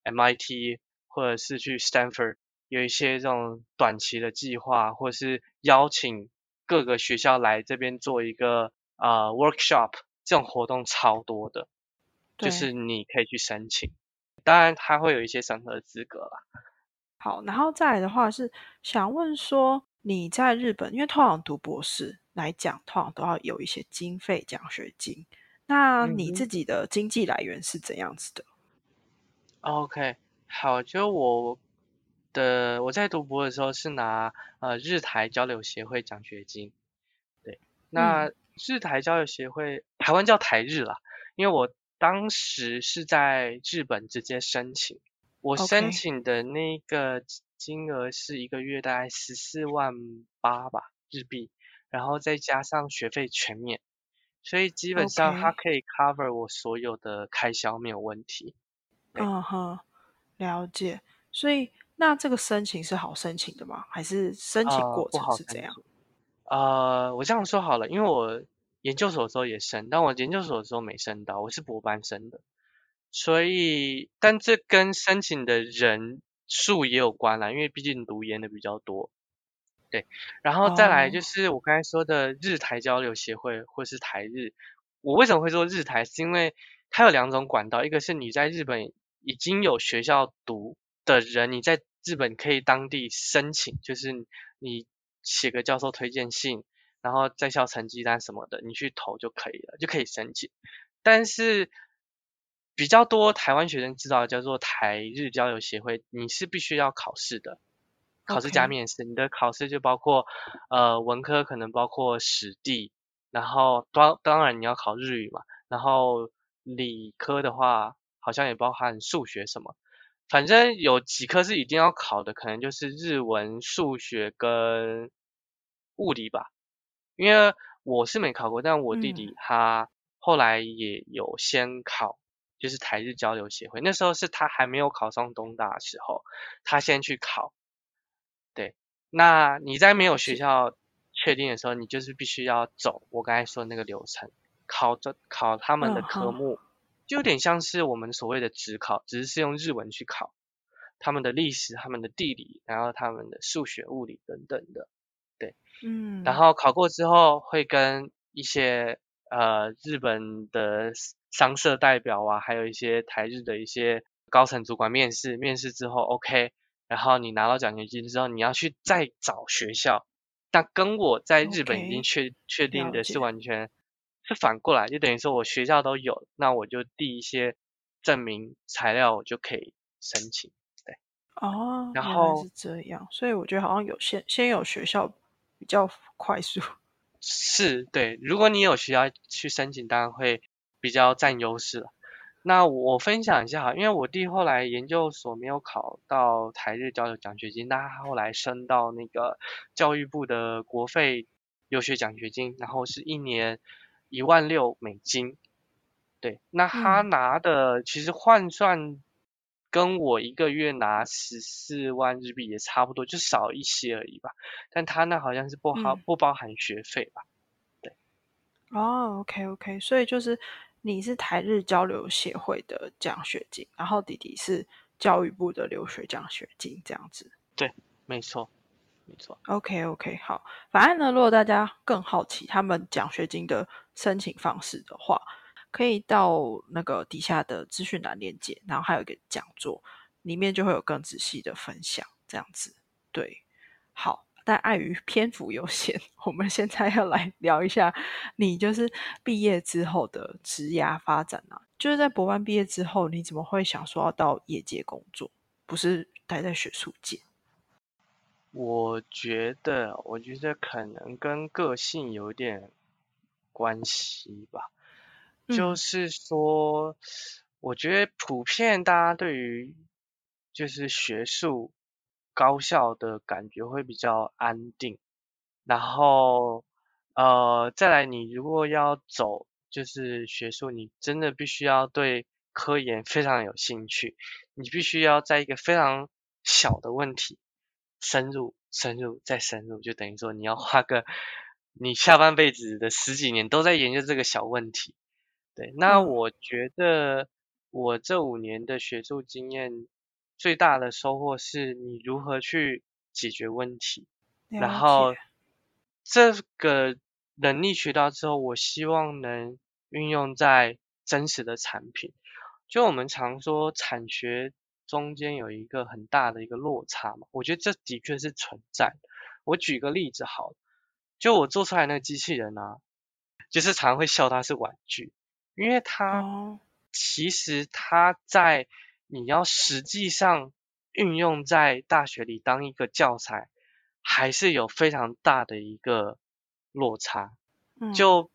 MIT 或者是去 Stanford 有一些这种短期的计划，或者是邀请各个学校来这边做一个呃 workshop，这种活动超多的，就是你可以去申请。当然，它会有一些审核资格啦。好，然后再来的话是想问说，你在日本，因为通常读博士来讲，通常都要有一些经费奖学金。那你自己的经济来源是怎样子的？OK，好，就我的我在读博的时候是拿呃日台交流协会奖学金，对，那嗯日台交流协会台湾叫台日啦，因为我当时是在日本直接申请，我申请的那个金额是一个月大概十四万八吧日币，然后再加上学费全免，所以基本上它可以 cover 我所有的开销没有问题。对嗯哼，了解。所以那这个申请是好申请的吗？还是申请呃，过程是怎样？呃，我这样说好了，因为我研究所的时候也升，但我研究所的时候没升到，我是博班升的，所以，但这跟申请的人数也有关啦，因为毕竟读研的比较多。对，然后再来就哦是我刚才说的日台交流协会或是台日，我为什么会说日台？是因为它有两种管道，一个是你在日本已经有学校读的人，你在日本可以当地申请，就是你写个教授推荐信，然后在校成绩单什么的，你去投就可以了，就可以申请。但是比较多台湾学生知道的叫做台日交流协会，你是必须要考试的，考试加面试。你的考试就包括呃文科可能包括史地，然后当当然你要考日语嘛，然后理科的话好像也包含数学什么，反正有几科是一定要考的，可能就是日文、数学跟物理吧。因为我是没考过，但我弟弟嗯他后来也有先考，就是台日交流协会。那时候是他还没有考上东大的时候，他先去考。对，那你在没有学校确定的时候，你就是必须要走我刚才说的那个流程，考这考他们的科目，就有点像是我们所谓的职考，只是是用日文去考他们的历史、他们的地理，然后他们的数学、物理等等的。对。嗯，然后考过之后会跟一些呃日本的商社代表啊，还有一些台日的一些高层主管面试，面试之后 OK，然后你拿到奖学金之后，你要去再找学校，但跟我在日本已经确确定的是完全是反过来，就等于说我学校都有，那我就递一些证明材料，我就可以申请。对哦，然后是这样，所以我觉得好像有先先有学校比较快速。*laughs* 是对，如果你有学校去申请，当然会比较占优势了。那我分享一下哈，因为我弟后来研究所没有考到台日交流奖学金，但他后来升到那个教育部的国费留学奖学金，然后是一年一万六美金。对，那他嗯拿的其实换算跟我一个月拿十四万日币也差不多，就少一些而已吧。但他那好像是不包嗯，不包含学费吧？对哦，OK OK，所以就是你是台日交流协会的奖学金，然后弟弟是教育部的留学奖学金，这样子。对，没错，没错。OK OK，好，反正呢，如果大家更好奇他们奖学金的申请方式的话，可以到那个底下的资讯栏链接，然后还有一个讲座，里面就会有更仔细的分享，这样子。对，好，但碍于篇幅有限，*laughs* 我们现在要来聊一下你就是毕业之后的职涯发展啊。就是在博班毕业之后，你怎么会想说要到业界工作，不是待在学术界？我觉得，我觉得可能跟个性有点关系吧。就嗯是说，我觉得普遍大家对于就是学术高校的感觉会比较安定，然后呃，再来你如果要走就是学术，你真的必须要对科研非常有兴趣，你必须要在一个非常小的问题深入、深入再深入，就等于说你要花个你下半辈子的十几年都在研究这个小问题。对，那嗯我觉得我这五年的学术经验最大的收获是你如何去解决问题，然了后解。这个能力学到之后，我希望能运用在真实的产品。就我们常说产学中间有一个很大的一个落差嘛，我觉得这的确是存在的。我举个例子好了，就我做出来那个机器人啊，就是常会笑它是玩具，因为它哦，其实它在你要实际上运用在大学里当一个教材，还是有非常大的一个落差。嗯，就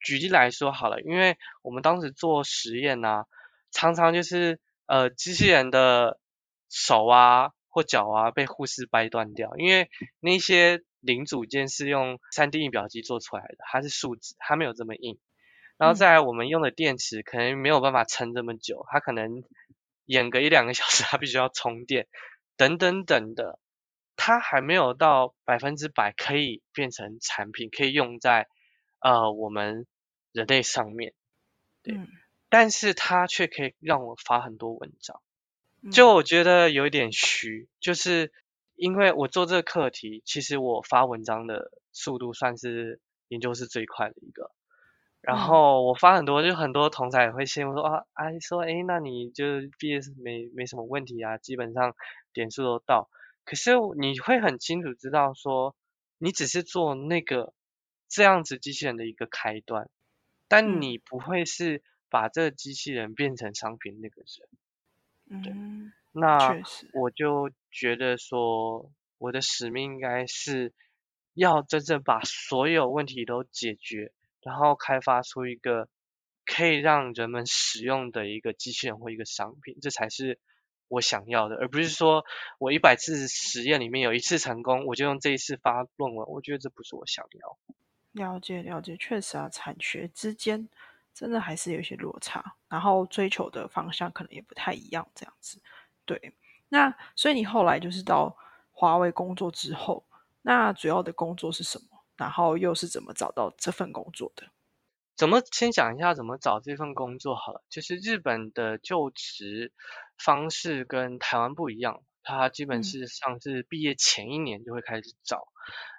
举例来说好了，因为我们当时做实验呢、常常就是呃机器人的手啊或脚啊被护士掰断掉，因为那些零组件是用 3D 印表机做出来的，它是树脂，它没有这么硬。然后嗯。再来我们用的电池可能没有办法撑这么久，它可能演个一两个小时，它必须要充电，等等等的，它还没有到百分之百可以变成产品，可以用在呃我们人类上面，对。嗯但是它却可以让我发很多文章，嗯就我觉得有一点虚，就是因为我做这个课题，其实我发文章的速度算是研究室最快的一个。然嗯后我发很多，就很多同才也会羡慕说啊，啊说哎，那你就毕业是没没什么问题啊，基本上点数都到。可是你会很清楚知道说，你只是做那个这样子机器人的一个开端，但嗯你不会是把这个机器人变成商品那个人。嗯，那确实，我就觉得说，我的使命应该是要真正把所有问题都解决，然后开发出一个可以让人们使用的一个机器人或一个商品，这才是我想要的，而不是说我一百次实验里面有一次成功，我就用这一次发论文。我觉得这不是我想要。了解了解，确实啊，产学之间真的还是有一些落差，然后追求的方向可能也不太一样，这样子。对，那所以你后来就是到华为工作之后，那主要的工作是什么？然后又是怎么找到这份工作的？怎么先讲一下怎么找这份工作好了，就是日本的就职方式跟台湾不一样，它基本嗯是上是毕业前一年就会开始找，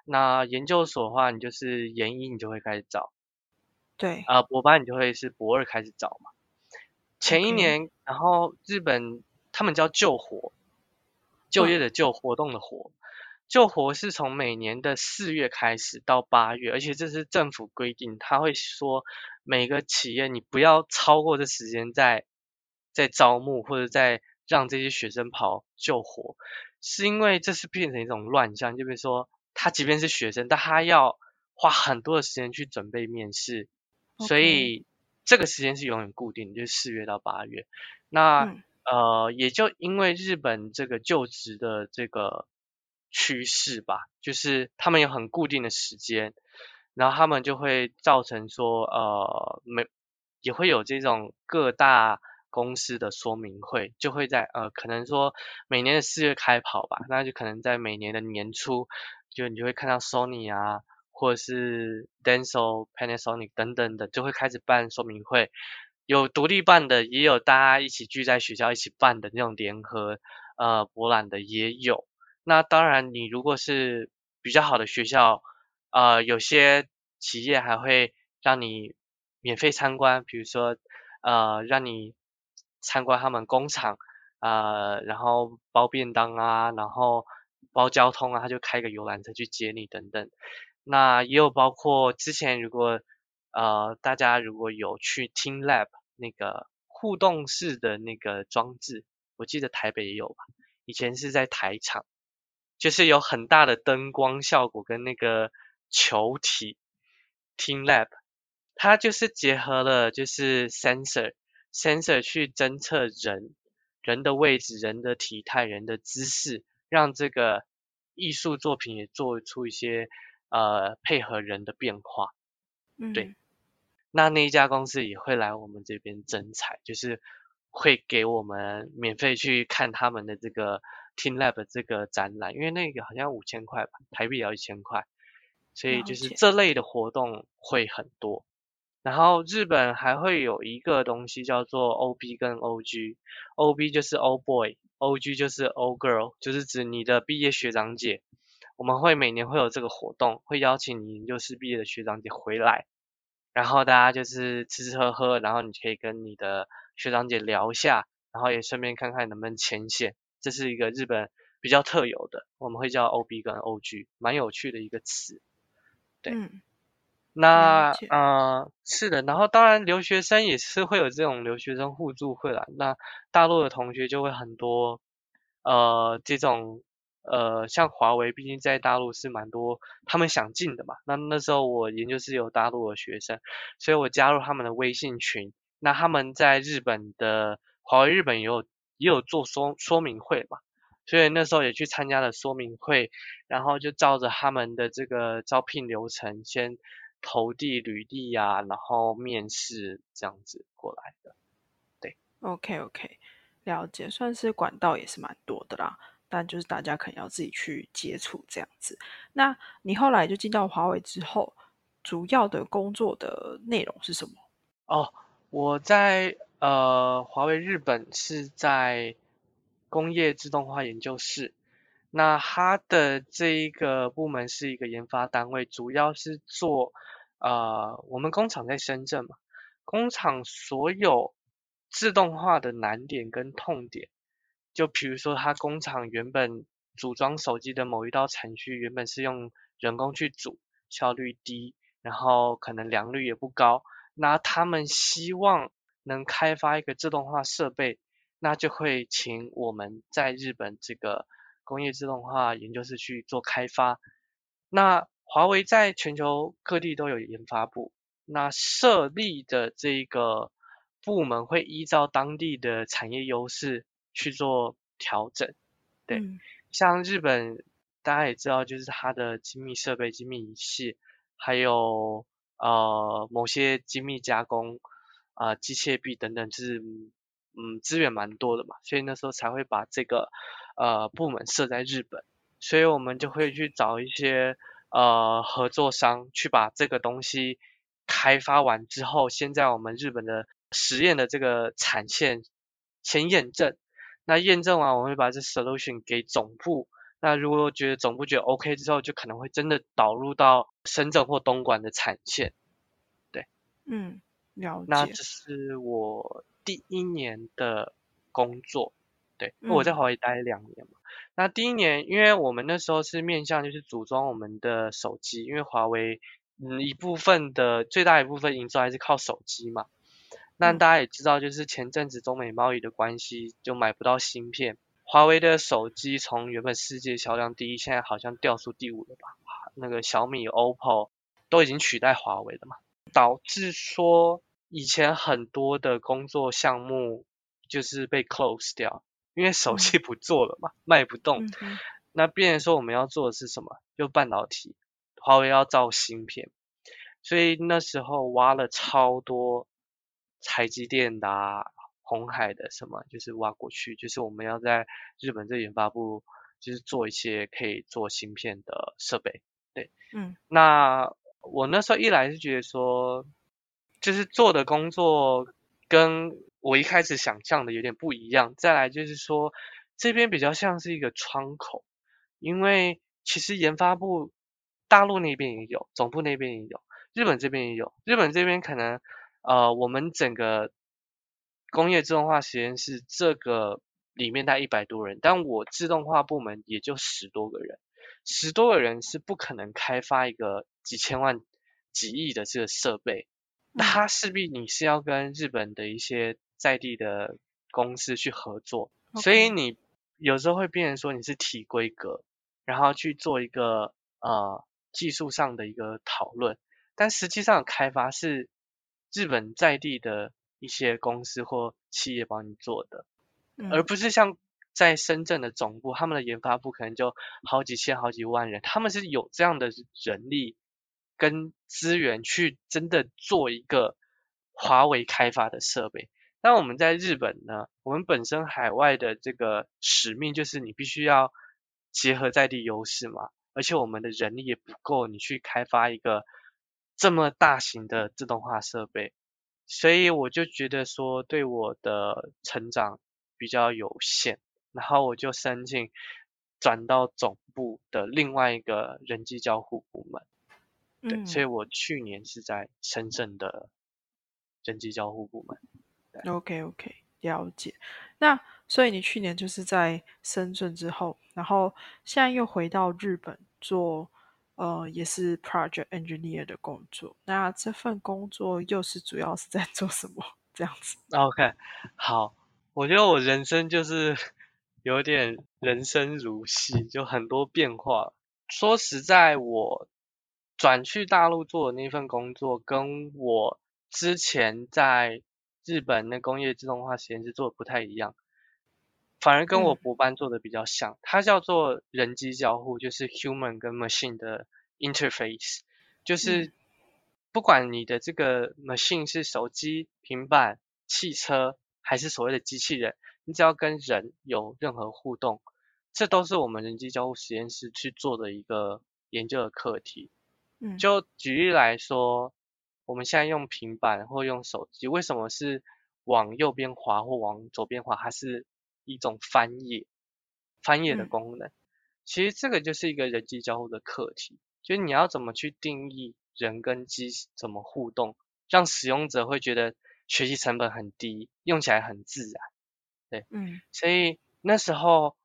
那研究所的话，你就是研一你就会开始找，对，呃，博班你就会是博二开始找嘛。前一年，然后日本他们叫救活，就业的救，活动的活。救活是从每年的四月开始到八月，而且这是政府规定，他会说每个企业你不要超过这时间在在招募或者在让这些学生跑救活，是因为这是变成一种乱象，就比如说他即便是学生，但他要花很多的时间去准备面试，所以这个时间是永远固定的，就是四月到八月。那、嗯呃，也就因为日本这个就职的这个趋势吧，就是他们有很固定的时间，然后他们就会造成说，呃，没也会有这种各大公司的说明会，就会在呃，可能说每年的四月开跑吧，那就可能在每年的年初，就你就会看到 Sony 啊，或者是 Denso、Panasonic 等等的，就会开始办说明会。有独立办的，也有大家一起聚在学校一起办的那种联合呃博览的也有。那当然，你如果是比较好的学校，呃，有些企业还会让你免费参观，比如说呃，让你参观他们工厂，呃，然后包便当啊，然后包交通啊，他就开个游览车去接你等等。那也有包括之前如果呃大家如果有去听 Lab 那个互动式的那个装置，我记得台北也有吧，以前是在台场。就是有很大的灯光效果跟那个球体 Team Lab，它就是结合了就是 sensor sensor 去侦测人人的位置、人的体态、人的姿势，让这个艺术作品也做出一些呃配合人的变化。嗯，对那那一家公司也会来我们这边征才，就是会给我们免费去看他们的这个 Team Lab 这个展览，因为那个好像五千块吧，台币也要一千块，所以就是这类的活动会很多。然后日本还会有一个东西叫做 OB 跟 OG，OB 就是 Old Boy，OG 就是 Old Girl，就是指你的毕业学长姐。我们会每年会有这个活动，会邀请你研究室毕业的学长姐回来，然后大家就是吃吃喝喝，然后你可以跟你的学长姐聊一下，然后也顺便看看能不能牵线。这是一个日本比较特有的，我们会叫 OB 跟 OG，蛮有趣的一个词。对嗯，那呃是的，然后当然留学生也是会有这种留学生互助会啦。那大陆的同学就会很多呃这种呃像华为，毕竟在大陆是蛮多他们想进的嘛。那那时候我研究室有大陆的学生，所以我加入他们的微信群。那他们在日本的华为日本也有也有做说说明会嘛，所以那时候也去参加了说明会，然后就照着他们的这个招聘流程，先投递履历啊，然后面试这样子过来的。对 OK OK，了解，算是管道也是蛮多的啦，但就是大家可能要自己去接触这样子。那你后来就进到华为之后，主要的工作的内容是什么？哦，我在呃华为日本是在工业自动化研究室，那它的这一个部门是一个研发单位，主要是做呃我们工厂在深圳嘛，工厂所有自动化的难点跟痛点，就比如说它工厂原本组装手机的某一道程序原本是用人工去组，效率低，然后可能良率也不高。那他们希望能开发一个自动化设备，那就会请我们在日本这个工业自动化研究室去做开发。那华为在全球各地都有研发部，那设立的这个部门会依照当地的产业优势去做调整。对嗯像日本大家也知道，就是它的精密设备、精密仪器，还有呃某些精密加工啊、呃机械臂等等，就是嗯资源蛮多的嘛，所以那时候才会把这个呃部门设在日本，所以我们就会去找一些呃合作商去把这个东西开发完之后，先在我们日本的实验的这个产线先验证。那验证完，我会把这 solution 给总部。那如果觉得总部觉得 OK 之后，就可能会真的导入到深圳或东莞的产线。对嗯，了那解。这是我第一年的工作，对，我在嗯华为待两年嘛。那第一年，因为我们那时候是面向就是组装我们的手机，因为华为嗯一部分的最大一部分营收还是靠手机嘛。那嗯大家也知道，就是前阵子中美贸易的关系，就买不到芯片。华为的手机从原本世界销量第一，现在好像掉出第五了吧？那个小米、OPPO 都已经取代华为了嘛，导致说以前很多的工作项目就是被 close 掉，因为手机不做了嘛，卖不动。嗯那变成说我们要做的是什么？就半导体，华为要造芯片，所以那时候挖了超多台积电的、啊、红海的什么，就是挖过去，就是我们要在日本这研发部，就是做一些可以做芯片的设备。对嗯那我那时候一来是觉得说，就是做的工作跟我一开始想象的有点不一样。再来就是说，这边比较像是一个窗口，因为其实研发部大陆那边也有，总部那边也有，日本这边也有。日本这边可能呃，我们整个工业自动化实验室这个里面大概一百多人，但我自动化部门也就十多个人。十多个人是不可能开发一个几千万、几亿的这个设备，那它势必你是要跟日本的一些在地的公司去合作，所以你有时候会变成说你是提规格，然后去做一个呃技术上的一个讨论，但实际上开发是日本在地的一些公司或企业帮你做的。而嗯不是像在深圳的总部，他们的研发部可能就好几千、好几万人，他们是有这样的人力跟资源去真的做一个华为开发的设备。那我们在日本呢，我们本身海外的这个使命就是你必须要结合在地优势嘛，而且我们的人力也不够，你去开发一个这么大型的自动化设备，所以我就觉得说对我的成长比较有限，然后我就申请转到总部的另外一个人机交互部门。对，嗯所以我去年是在深圳的人机交互部门。OK OK，了解。那所以你去年就是在深圳之后，然后现在又回到日本做呃也是 project engineer 的工作。那这份工作又是主要是在做什么？这样子？OK，好，我觉得我人生就是 *laughs* 有点人生如戏，就很多变化。说实在，我转去大陆做的那份工作，跟我之前在日本那工业自动化实验室做的不太一样，反而跟我嗯博班做的比较像。它叫做人机交互，就是 human 跟 machine 的 interface，就是嗯不管你的这个 machine 是手机、平板、汽车，还是所谓的机器人，你只要跟人有任何互动，这都是我们人机交互实验室去做的一个研究的课题。嗯就举例来说，我们现在用平板或用手机，为什么是往右边滑或往左边滑？它是一种翻页，翻页的嗯功能。其实这个就是一个人机交互的课题，就是你要怎么去定义人跟机怎么互动，让使用者会觉得学习成本很低，用起来很自然。对嗯所以那时候，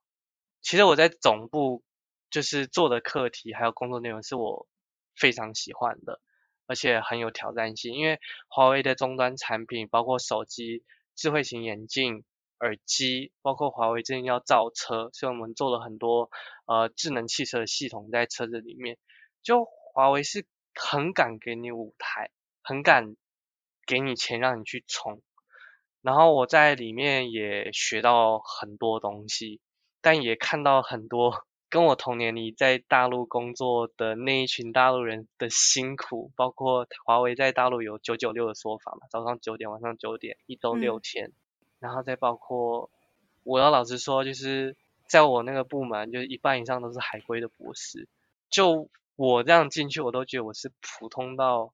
其实我在总部就是做的课题还有工作内容是我非常喜欢的，而且很有挑战性。因为华为的终端产品，包括手机、智慧型眼镜、耳机，包括华为最近要造车，所以我们做了很多呃智能汽车的系统在车子里面。就华为是很敢给你舞台，很敢给你钱让你去冲。然后我在里面也学到很多东西，但也看到很多跟我同年龄在大陆工作的那一群大陆人的辛苦，包括华为在大陆有九九六的说法嘛，早上九点，晚上九点，一周六嗯天，然后再包括我要老实说，就是在我那个部门，就是一半以上都是海归的博士，就我这样进去，我都觉得我是普通到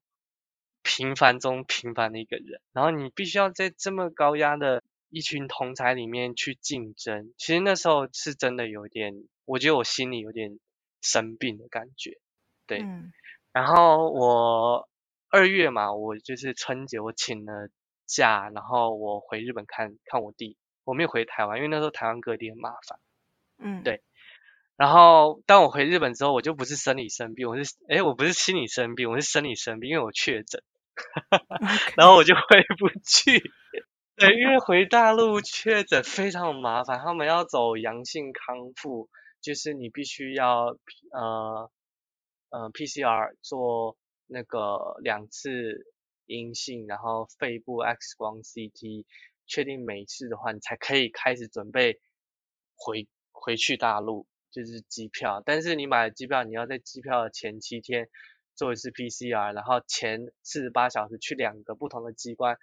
平凡中平凡的一个人，然后你必须要在这么高压的一群同才里面去竞争。其实那时候是真的有点，我觉得我心里有点生病的感觉。对嗯然后我二月嘛，我就是春节我请了假，然后我回日本看看我弟，我没有回台湾，因为那时候台湾隔离很麻烦。嗯，对然后当我回日本之后，我就不是生理生病，我是哎我不是心理生病，我是生理生病，因为我确诊，*laughs* 然后我就回不去。对，因为 *laughs* 回大陆确诊非常麻烦，他们要走阳性康复，就是你必须要呃呃 PCR 做那个两次阴性，然后肺部 X 光 CT 确定没事的话，你才可以开始准备回回去大陆，就是机票。但是你买了机票，你要在机票的前七天做一次 PCR，然后前四十八小时去两个不同的机关。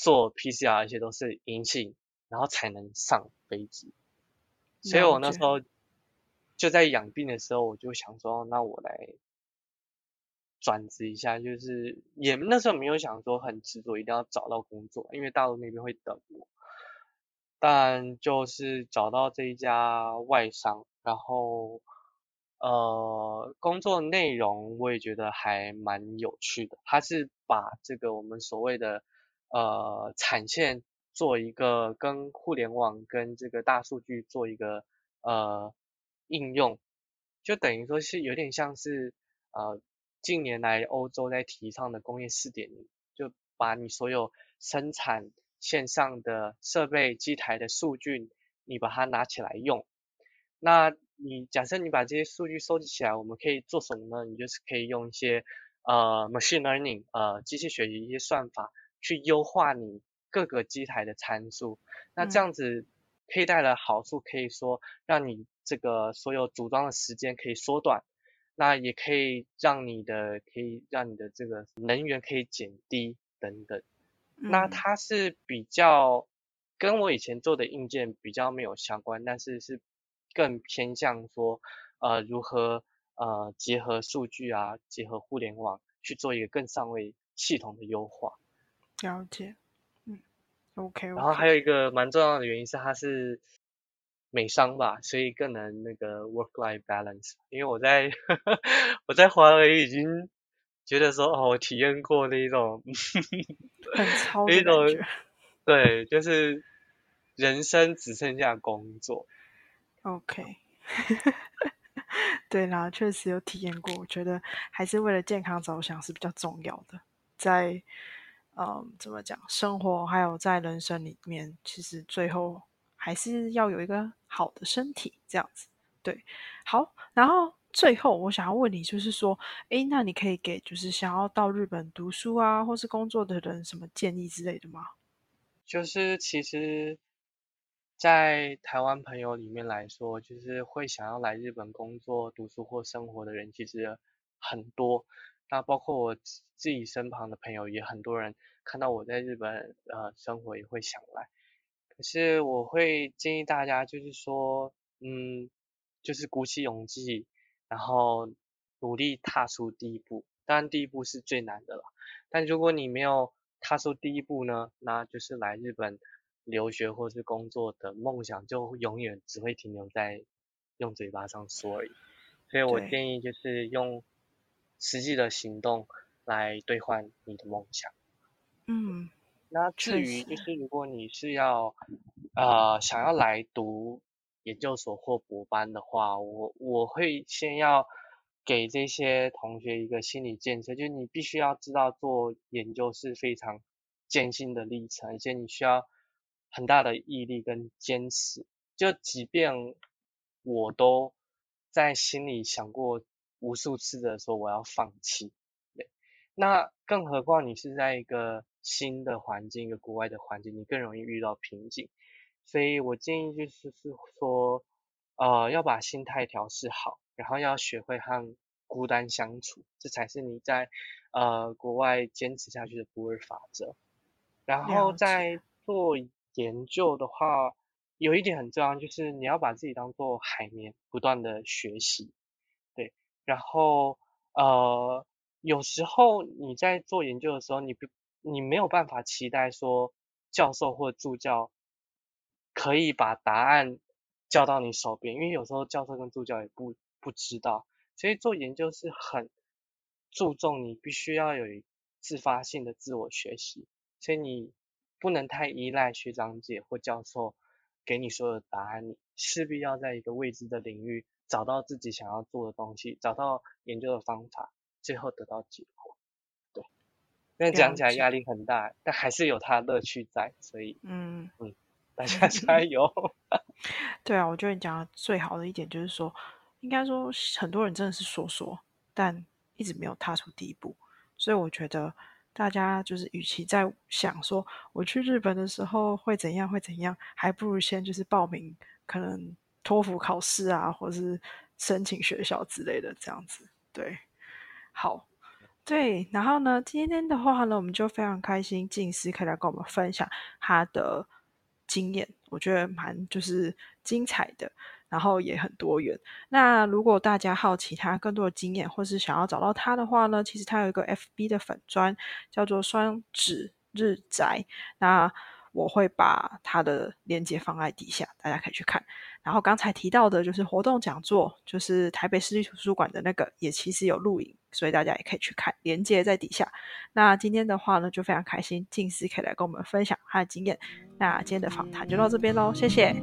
做 PCR，而且都是阴性，然后才能上飞机。所以我那时候就在养病的时候，我就想说，那我来转职一下，就是也那时候没有想说很执着一定要找到工作，因为大陆那边会等我。但就是找到这一家外商，然后呃，工作内容我也觉得还蛮有趣的。他是把这个我们所谓的呃，产线做一个跟互联网跟这个大数据做一个呃应用，就等于说是有点像是呃近年来欧洲在提倡的工业四点零，就把你所有生产线上的设备机台的数据，你把它拿起来用。那你假设你把这些数据收集起来，我们可以做什么呢？你就是可以用一些呃 machine learning 呃机器学习一些算法。去优化你各个机台的参数，那这样子佩戴的好处，可以说让你这个所有组装的时间可以缩短，那也可以让你的可以让你的这个能源可以减低等等。那它是比较跟我以前做的硬件比较没有相关，但是是更偏向说呃如何呃结合数据啊，结合互联网去做一个更上位系统的优化。了解，嗯，OK，然后还有一个蛮重要的原因是它是美商吧，所以更能那个 work-life balance。因为我在 *laughs* 我在华为已经觉得说哦，我体验过那种很超 *laughs* 的感觉，对，就是人生只剩下工作。OK，*laughs* 对啦，确实有体验过，我觉得还是为了健康着想是比较重要的，在。嗯，怎么讲？生活还有在人生里面，其实最后还是要有一个好的身体，这样子。对，好。然后最后我想要问你，就是说，诶，那你可以给就是想要到日本读书啊，或是工作的人什么建议之类的吗？就是其实，在台湾朋友里面来说，就是会想要来日本工作、读书或生活的人，其实很多。那包括我自己身旁的朋友也很多人看到我在日本呃生活也会想来，可是我会建议大家就是说，嗯，就是鼓起勇气，然后努力踏出第一步。当然第一步是最难的了，但如果你没有踏出第一步呢，那就是来日本留学或是工作的梦想就永远只会停留在用嘴巴上说而已。所以我建议就是用。实际的行动来兑换你的梦想。嗯，那至于就是如果你是要呃想要来读研究所或博班的话，我我会先要给这些同学一个心理建设，就是你必须要知道做研究是非常艰辛的历程，而且你需要很大的毅力跟坚持。就即便我都在心里想过。无数次的说我要放弃，对，那更何况你是在一个新的环境，一个国外的环境，你更容易遇到瓶颈。所以我建议就是是说，呃，要把心态调试好，然后要学会和孤单相处，这才是你在呃国外坚持下去的不二法则。然后在做研究的话，有一点很重要，就是你要把自己当做海绵，不断的学习。对然后，呃，有时候你在做研究的时候，你不，你没有办法期待说教授或助教可以把答案交到你手边，因为有时候教授跟助教也不不知道，所以做研究是很注重你必须要有自发性的自我学习，所以你不能太依赖学长姐或教授给你所有的答案，你势必要在一个未知的领域找到自己想要做的东西，找到研究的方法，最后得到结果。对，那讲起来压力很大，但还是有它的乐趣在，所以嗯嗯，大家 *laughs* *laughs* 加油。对啊，我觉得你讲的最好的一点就是说，应该说很多人真的是说说，但一直没有踏出第一步。所以我觉得大家就是，与其在想说我去日本的时候会怎样会怎样，还不如先就是报名可能托福考试啊，或者是申请学校之类的这样子。对，好，对，然后呢，今天的话呢，我们就非常开心，静思可以来跟我们分享他的经验，我觉得蛮就是精彩的。然后也很多元。那如果大家好奇他更多的经验，或是想要找到他的话呢，其实他有一个 FB 的粉砖，叫做双指日宅。那我会把他的链接放在底下，大家可以去看。然后刚才提到的就是活动讲座，就是台北市立图书馆的那个，也其实有录影，所以大家也可以去看，连接在底下。那今天的话呢，就非常开心，静思可以来跟我们分享他的经验。那今天的访谈就到这边喽，谢谢。